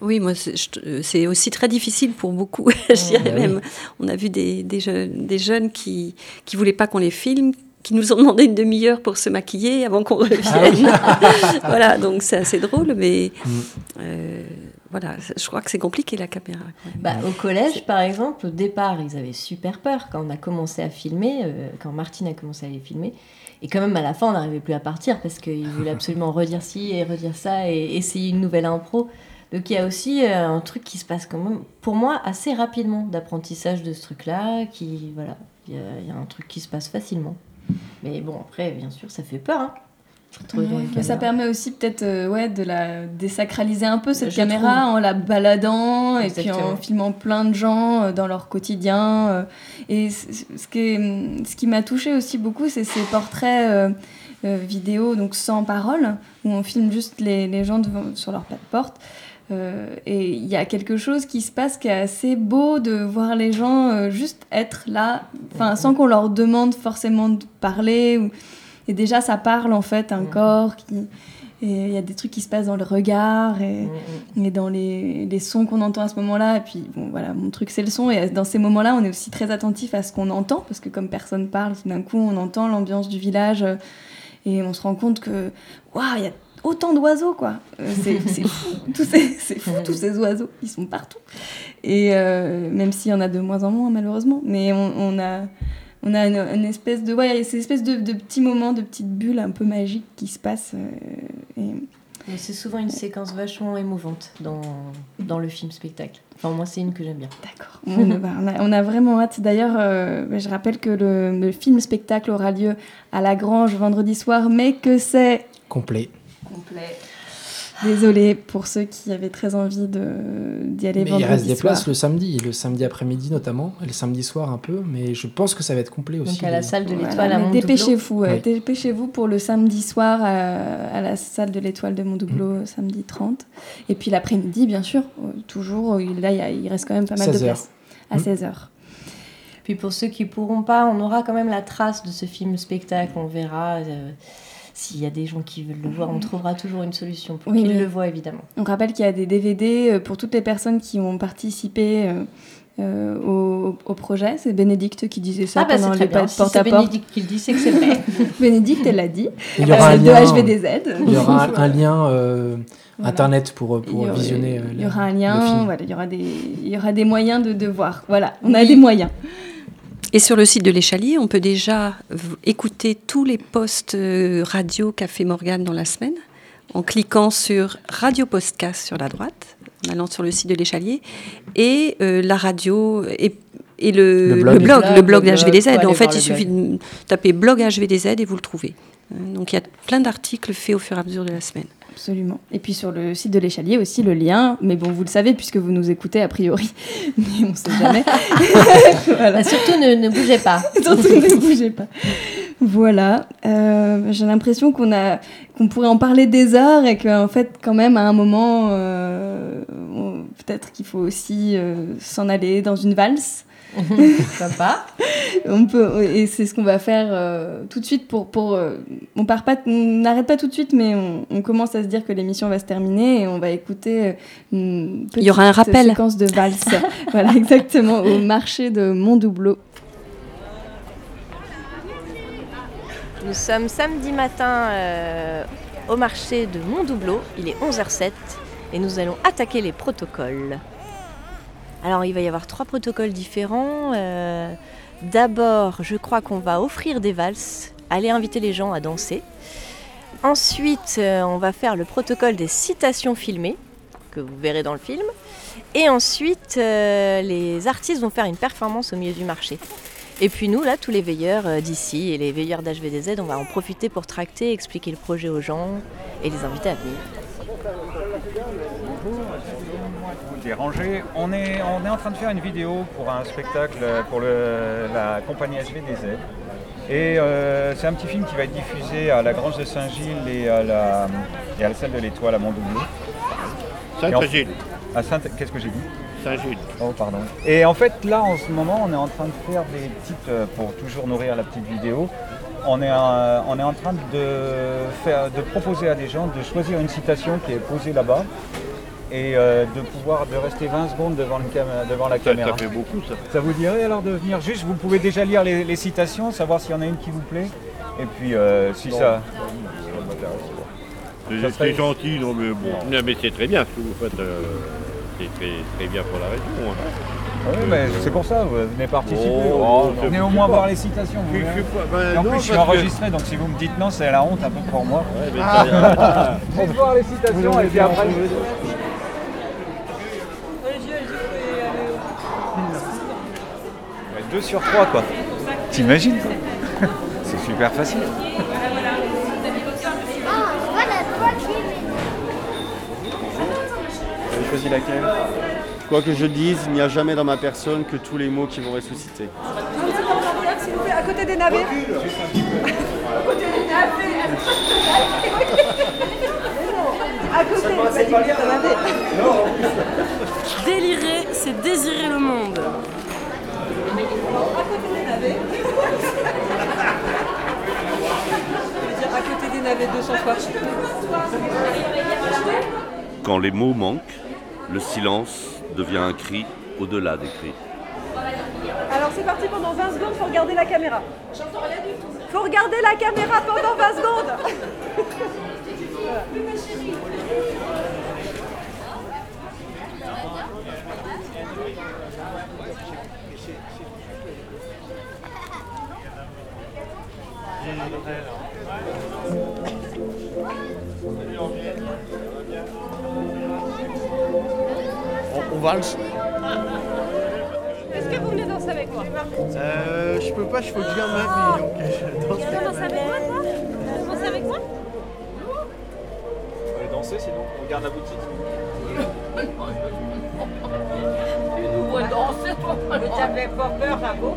L: Oui, moi, c'est aussi très difficile pour beaucoup, je dirais
B: Bah oui.
L: même. On a vu des, des jeunes, des jeunes qui ne voulaient pas qu'on les filme, qui nous ont demandé une demi-heure pour se maquiller avant qu'on revienne. voilà, donc c'est assez drôle, mais euh, voilà, je crois que c'est compliqué la caméra.
M: Bah, au collège, par exemple, au départ, ils avaient super peur quand on a commencé à filmer, euh, quand Martine a commencé à les filmer. Et quand même, à la fin, on n'arrivait plus à partir parce qu'ils voulaient absolument redire ci et redire ça et essayer une nouvelle impro. Donc il y a aussi euh, un truc qui se passe quand même, pour moi, assez rapidement d'apprentissage de ce truc-là. Qui, voilà, il y, a- il y a un truc qui se passe facilement. Mais bon, après, bien sûr, ça fait peur. Hein.
H: Mais ça permet aussi peut-être euh, ouais, de la désacraliser un peu cette
M: Je
H: caméra
M: trouve.
H: en la baladant et puis en filmant plein de gens euh, dans leur quotidien. euh. et ce qui, est- ce qui m'a touché aussi beaucoup, c'est ces portraits vidéo, donc sans parole, où on filme juste les, les gens devant, sur leur pas de porte. Euh, et il y a quelque chose qui se passe qui est assez beau de voir les gens euh, juste être là, enfin sans qu'on leur demande forcément de parler. Ou... Et déjà, ça parle en fait, un corps qui. Et il y a des trucs qui se passent dans le regard et, et dans les, les sons qu'on entend à ce moment-là. Et puis, bon, voilà, mon truc, c'est le son. Et dans ces moments-là, on est aussi très attentif à ce qu'on entend, parce que comme personne parle, tout d'un coup, on entend l'ambiance du village euh, et on se rend compte que, waouh, il y a autant d'oiseaux, quoi. Euh, c'est fou, tous ces, c'est fou, tous ces oiseaux, ils sont partout. Et euh, même s'il y en a de moins en moins, malheureusement. Mais on, on a, on a une, une espèce de, ouais, ces espèces de, de petits moments, de petites bulles un peu magiques qui se passent. euh, et
M: c'est souvent une séquence vachement émouvante dans, dans le film spectacle. Enfin, moi, c'est une que j'aime bien.
H: D'accord. On, bah, on a, on a vraiment hâte. D'ailleurs, euh, bah, je rappelle que le, le film-spectacle aura lieu à La Grange vendredi soir, mais que c'est
B: Complet.
H: Complet. Désolée pour ceux qui avaient très envie de- d'y aller
B: Mais il
H: vendredi
B: reste des
H: soir.
B: places le samedi, le samedi après-midi notamment, et le samedi soir un peu, mais je pense que ça va être complet aussi.
M: à la salle de
H: Voilà,
M: l'Étoile à Montdoubleau.
H: Dépêchez-vous, ouais, dépêchez-vous pour le samedi soir à, à la salle de l'Étoile de Montdoubleau,
B: Mm.
H: samedi 30. Et puis l'après-midi, bien sûr, euh, toujours, euh, là, il y a- il reste quand même pas mal de
B: 16 heures.
H: places. À
B: Mm.
H: 16h.
M: Puis pour ceux qui pourront pas, on aura quand même la trace de ce film-spectacle. On verra euh, s'il y a des gens qui veulent le voir. On trouvera toujours une solution pour
H: Oui,
M: qu'ils
H: oui.
M: le voient, évidemment.
H: On rappelle qu'il y a des DVD euh, pour toutes les personnes qui ont participé euh, euh, au, au projet. C'est Bénédicte qui disait ça
M: Ah bah,
H: pendant les
M: Si
H: porte
M: c'est
H: à porte.
M: Bénédicte qui le dit, c'est que c'est vrai.
H: Bénédicte, elle l'a dit.
B: Il y aura un
H: de
B: lien,
H: HVDZ.
B: Il y aura un, un lien euh,
H: Voilà.
B: internet pour, pour
H: aura-
B: visionner.
H: Il y
B: la-
H: aura un lien, voilà, il, y aura des, il y aura des moyens de, de voir. Voilà, on a
L: Oui.
H: des moyens.
L: Et sur le site de l'Échalier, on peut déjà écouter tous les posts euh, radio qu'a fait Morgane dans la semaine en cliquant sur Radio Podcast sur la droite, en allant sur le site de l'Échalier, et euh, la radio et, et le,
B: Le
L: le
B: blog.
M: Le blog,
L: blog
M: le blog,
L: d'HVDZ. En fait, il suffit de taper blog HVDZ et vous le trouvez. Euh, Donc il y a plein d'articles faits au fur et à mesure de la semaine.
H: Absolument. Et puis sur le site de l'échalier aussi le lien, mais bon, vous le savez puisque vous nous écoutez a priori, mais on ne sait jamais. voilà.
M: Bah, surtout, ne, ne bougez pas.
H: Surtout ne bougez pas. Voilà, Euh, j'ai l'impression qu'on a, qu'on pourrait en parler des heures et qu'en fait, quand même, à un moment, euh, peut-être qu'il faut aussi euh, s'en aller dans une valse.
M: Pourquoi pas
H: on peut et c'est ce qu'on va faire euh, tout de suite pour pour euh, on part pas on n'arrête pas tout de suite mais on, on commence à se dire que l'émission va se terminer et on va écouter euh, une petite
L: Il y aura un rappel.
H: séquence de valse voilà exactement au marché de Montdoubleau
C: Nous sommes samedi matin euh, au marché de Montdoubleau. Il est 11h07 et nous allons attaquer les protocoles. Alors il va y avoir trois protocoles différents. Euh, D'abord, je crois qu'on va offrir des valses
M: aller inviter les gens à danser. Ensuite, euh, on va faire le protocole des citations filmées, que vous verrez dans le film. Et ensuite, euh, les artistes vont faire une performance au milieu du marché. Et puis nous, là, tous les veilleurs d'ici et les veilleurs d'HVDZ, on va en profiter pour tracter, expliquer le projet aux gens et les inviter à venir.
D: Déranger. On est, on est en train de faire une vidéo pour un spectacle pour le- la compagnie SVDZ. Et euh, c'est un petit film qui va être diffusé à la Grange de Saint-Gilles et à la, et à la salle de l'Étoile à Mondoublé.
N: Sainte-Gilles.
D: À Sainte, qu'est-ce que j'ai dit?
N: Saint-Gilles.
D: Oh, pardon. Et en fait, là, en ce moment, on est en train de faire des petites, euh, pour toujours nourrir la petite vidéo, on est, euh, on est en train de, faire, de proposer à des gens de choisir une citation qui est posée là-bas et euh, de pouvoir de rester 20 secondes devant, le cam- devant la caméra.
N: ça fait beaucoup, ça.
D: Ça vous dirait alors de venir juste, vous pouvez déjà lire les, les citations, savoir s'il y en a une qui vous plaît. Et puis euh, si ça...
N: C'est
D: Ça serait-
N: c'est gentil, non mais bon. Non, mais c'est très bien ce que vous faites. euh, c'est très, très bien pour la région. hein.
D: Oui, mais c'est pour ça, vous venez participer.
N: Oh,
D: Oh, venez au moins
N: pas.
D: voir les citations. vous
N: Je- pas, ben
D: Et en
N: non,
D: plus, je suis
N: que-
D: enregistré, donc si vous me dites non, c'est la honte un peu pour moi.
N: mais
D: Ah.
N: c'est-
D: On va voir les citations et puis après. Ouais, Deux sur trois, quoi. T'imagines C'est super facile.
S: Choisi laquelle Quoi que je dise, il n'y a jamais dans ma personne que tous les mots qui vont ressusciter.
I: S'il vous plaît, à côté des navets. À côté des navets. À côté, t'en avais.
T: Délirer, c'est désirer le monde.
I: À côté des navets. Je veux dire à côté des navets 200 fois.
U: Quand les mots manquent, le silence devient un cri au-delà des cris.
I: Alors c'est parti pendant 20 secondes, faut regarder la caméra. J'entends rien du tout. Faut regarder la caméra pendant 20 secondes.
S: On, on valse
I: Est-ce que vous venez danser avec moi
S: euh, Je peux pas, je faut que je garde ma vie. Donc je danse
I: Tu veux danser avec moi toi Tu veux danser avec moi
D: On va danser sinon, on regarde la boutique.
T: Tu nous vois danser, toi Mais t'avais pas peur à vos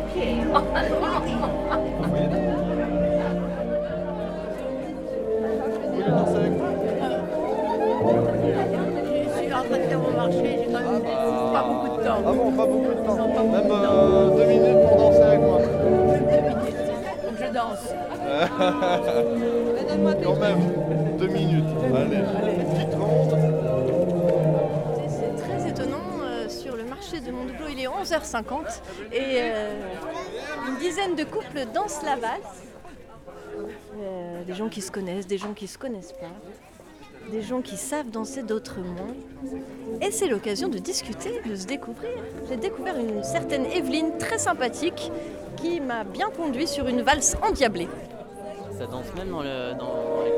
I: temps.
S: Ah bon, pas beaucoup de temps. Même euh, deux minutes pour danser avec moi.
I: Donc je danse.
S: Quand même, deux minutes. Allez, petite ronde.
M: C'est très étonnant, euh, sur le marché de Mondoublot, il est 11h50 et euh, une dizaine de couples dansent la valse. Euh, des gens qui se connaissent, des gens qui se connaissent pas, des gens qui savent danser, d'autres moins. Et c'est l'occasion de discuter, de se découvrir. J'ai découvert une certaine Evelyne très sympathique qui m'a bien conduit sur une valse endiablée.
V: Ça danse même dans, le, dans, dans les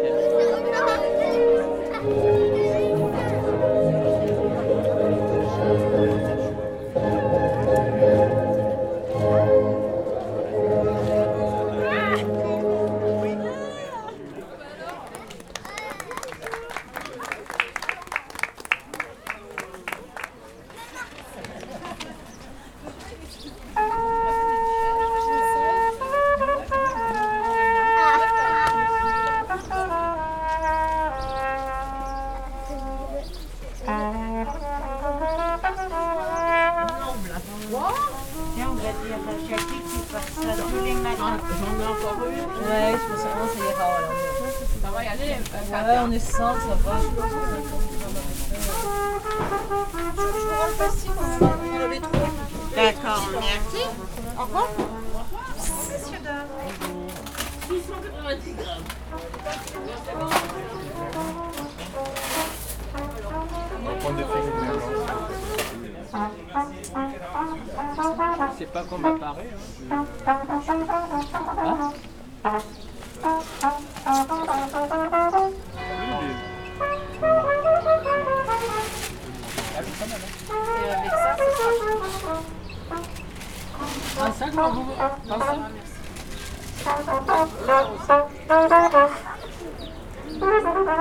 V: C'est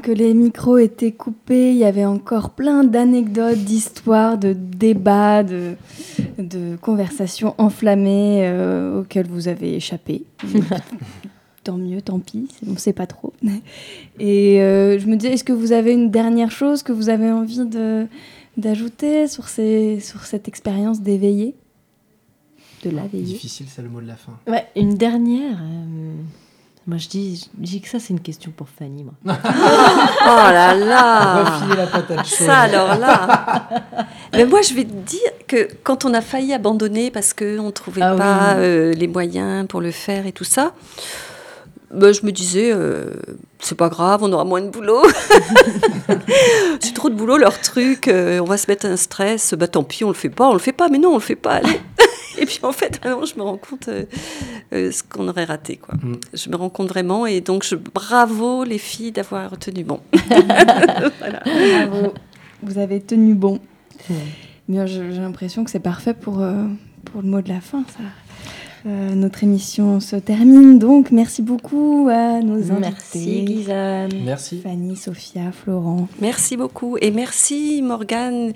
H: que les micros étaient coupés, il y avait encore plein d'anecdotes, d'histoires, de débats, de, de conversations enflammées euh, auxquelles vous avez échappé. tant mieux, tant pis, on ne sait pas trop. Et euh, je me disais, est-ce que vous avez une dernière chose que vous avez envie de, d'ajouter sur, ces, sur cette expérience d'éveiller? De la veiller
B: Difficile, c'est le mot de la fin.
M: Ouais, une dernière. euh, Moi, je dis, je dis que ça, c'est une question pour Fanny, moi.
L: Oh là là
B: Refiler la patate chaude.
L: Ça alors là Mais moi je vais te dire que quand on a failli abandonner parce qu'on ne trouvait
M: Ah oui.
L: pas euh, les moyens pour le faire et tout ça, ben, je me disais, euh, c'est pas grave, on aura moins de boulot. c'est trop de boulot leur truc, euh, on va se mettre un stress, bah tant pis, on le fait pas, on le fait pas, mais non, on le fait pas, allez. Et puis en fait, maintenant, je me rends compte euh, euh, ce qu'on aurait raté. Quoi. Je me rends compte vraiment, et donc je, bravo les filles d'avoir retenu bon. Voilà.
H: Bravo, vous avez tenu bon. Mais je- j'ai l'impression que c'est parfait pour, euh, pour le mot de la fin, ça. Euh, notre émission se termine, donc merci beaucoup à nos invités.
M: Merci, Guyane.
B: Merci.
H: Fanny, Sophia, Florent.
L: Merci beaucoup. Et merci Morgane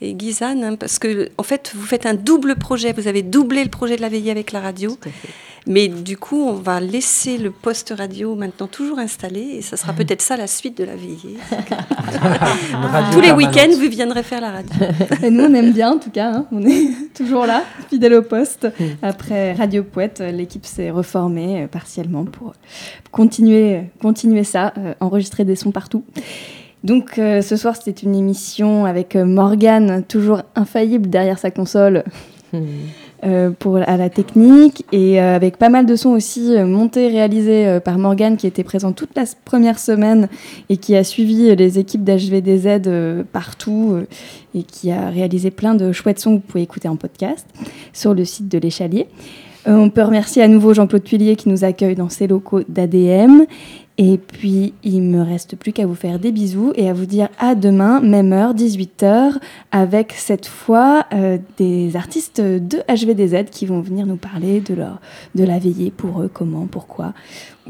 L: et Guyane, hein, parce que en fait, vous faites un double projet. Vous avez doublé le projet de la veillée avec la radio. Mais du coup, on va laisser le poste radio maintenant toujours installé et ça sera peut-être ça la suite de la veillée. Tous les week-ends, vous viendrez faire la radio.
H: Et nous, on aime bien, en tout cas. hein. On est toujours là, fidèle au poste. Après Radio Poète, euh, l'équipe s'est reformée euh, partiellement pour continuer, continuer ça, euh, enregistrer des sons partout. Donc, euh, ce soir, c'était une émission avec euh, Morgane, toujours infaillible derrière sa console. Euh, pour à la technique et euh, avec pas mal de sons aussi euh, montés réalisés par Morgane qui était présent toute la première semaine et qui a suivi les équipes d'HVDZ partout et qui a réalisé plein de chouettes sons que vous pouvez écouter en podcast sur le site de l'échalier. Euh, on peut remercier à nouveau Jean-Claude Tuillier qui nous accueille dans ses locaux d'ADM. Et puis, il me reste plus qu'à vous faire des bisous et à vous dire à demain, même heure, 18h, avec cette fois euh, des artistes de HVDZ qui vont venir nous parler de, la veillée pour eux, comment, pourquoi,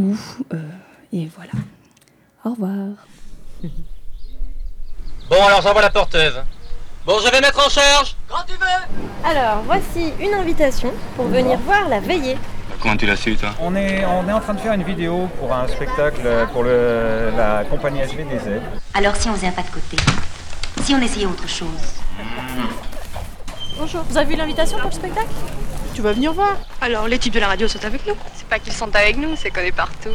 H: où. euh, et voilà. Au revoir.
W: Bon, alors j'envoie la porteuse. Bon, je vais mettre en charge.
C: Alors, voici une invitation pour venir voir la veillée.
R: Comment tu l'as su, toi
D: On est, on est en train de faire une vidéo pour un spectacle pour le- la compagnie HVDZ.
X: Alors si on faisait un pas de côté Si on essayait autre chose
G: Bonjour, vous avez vu l'invitation pour le spectacle? Tu vas venir voir
F: Alors, les types de la radio sont avec nous
G: C'est pas qu'ils sont avec nous, c'est qu'on est partout.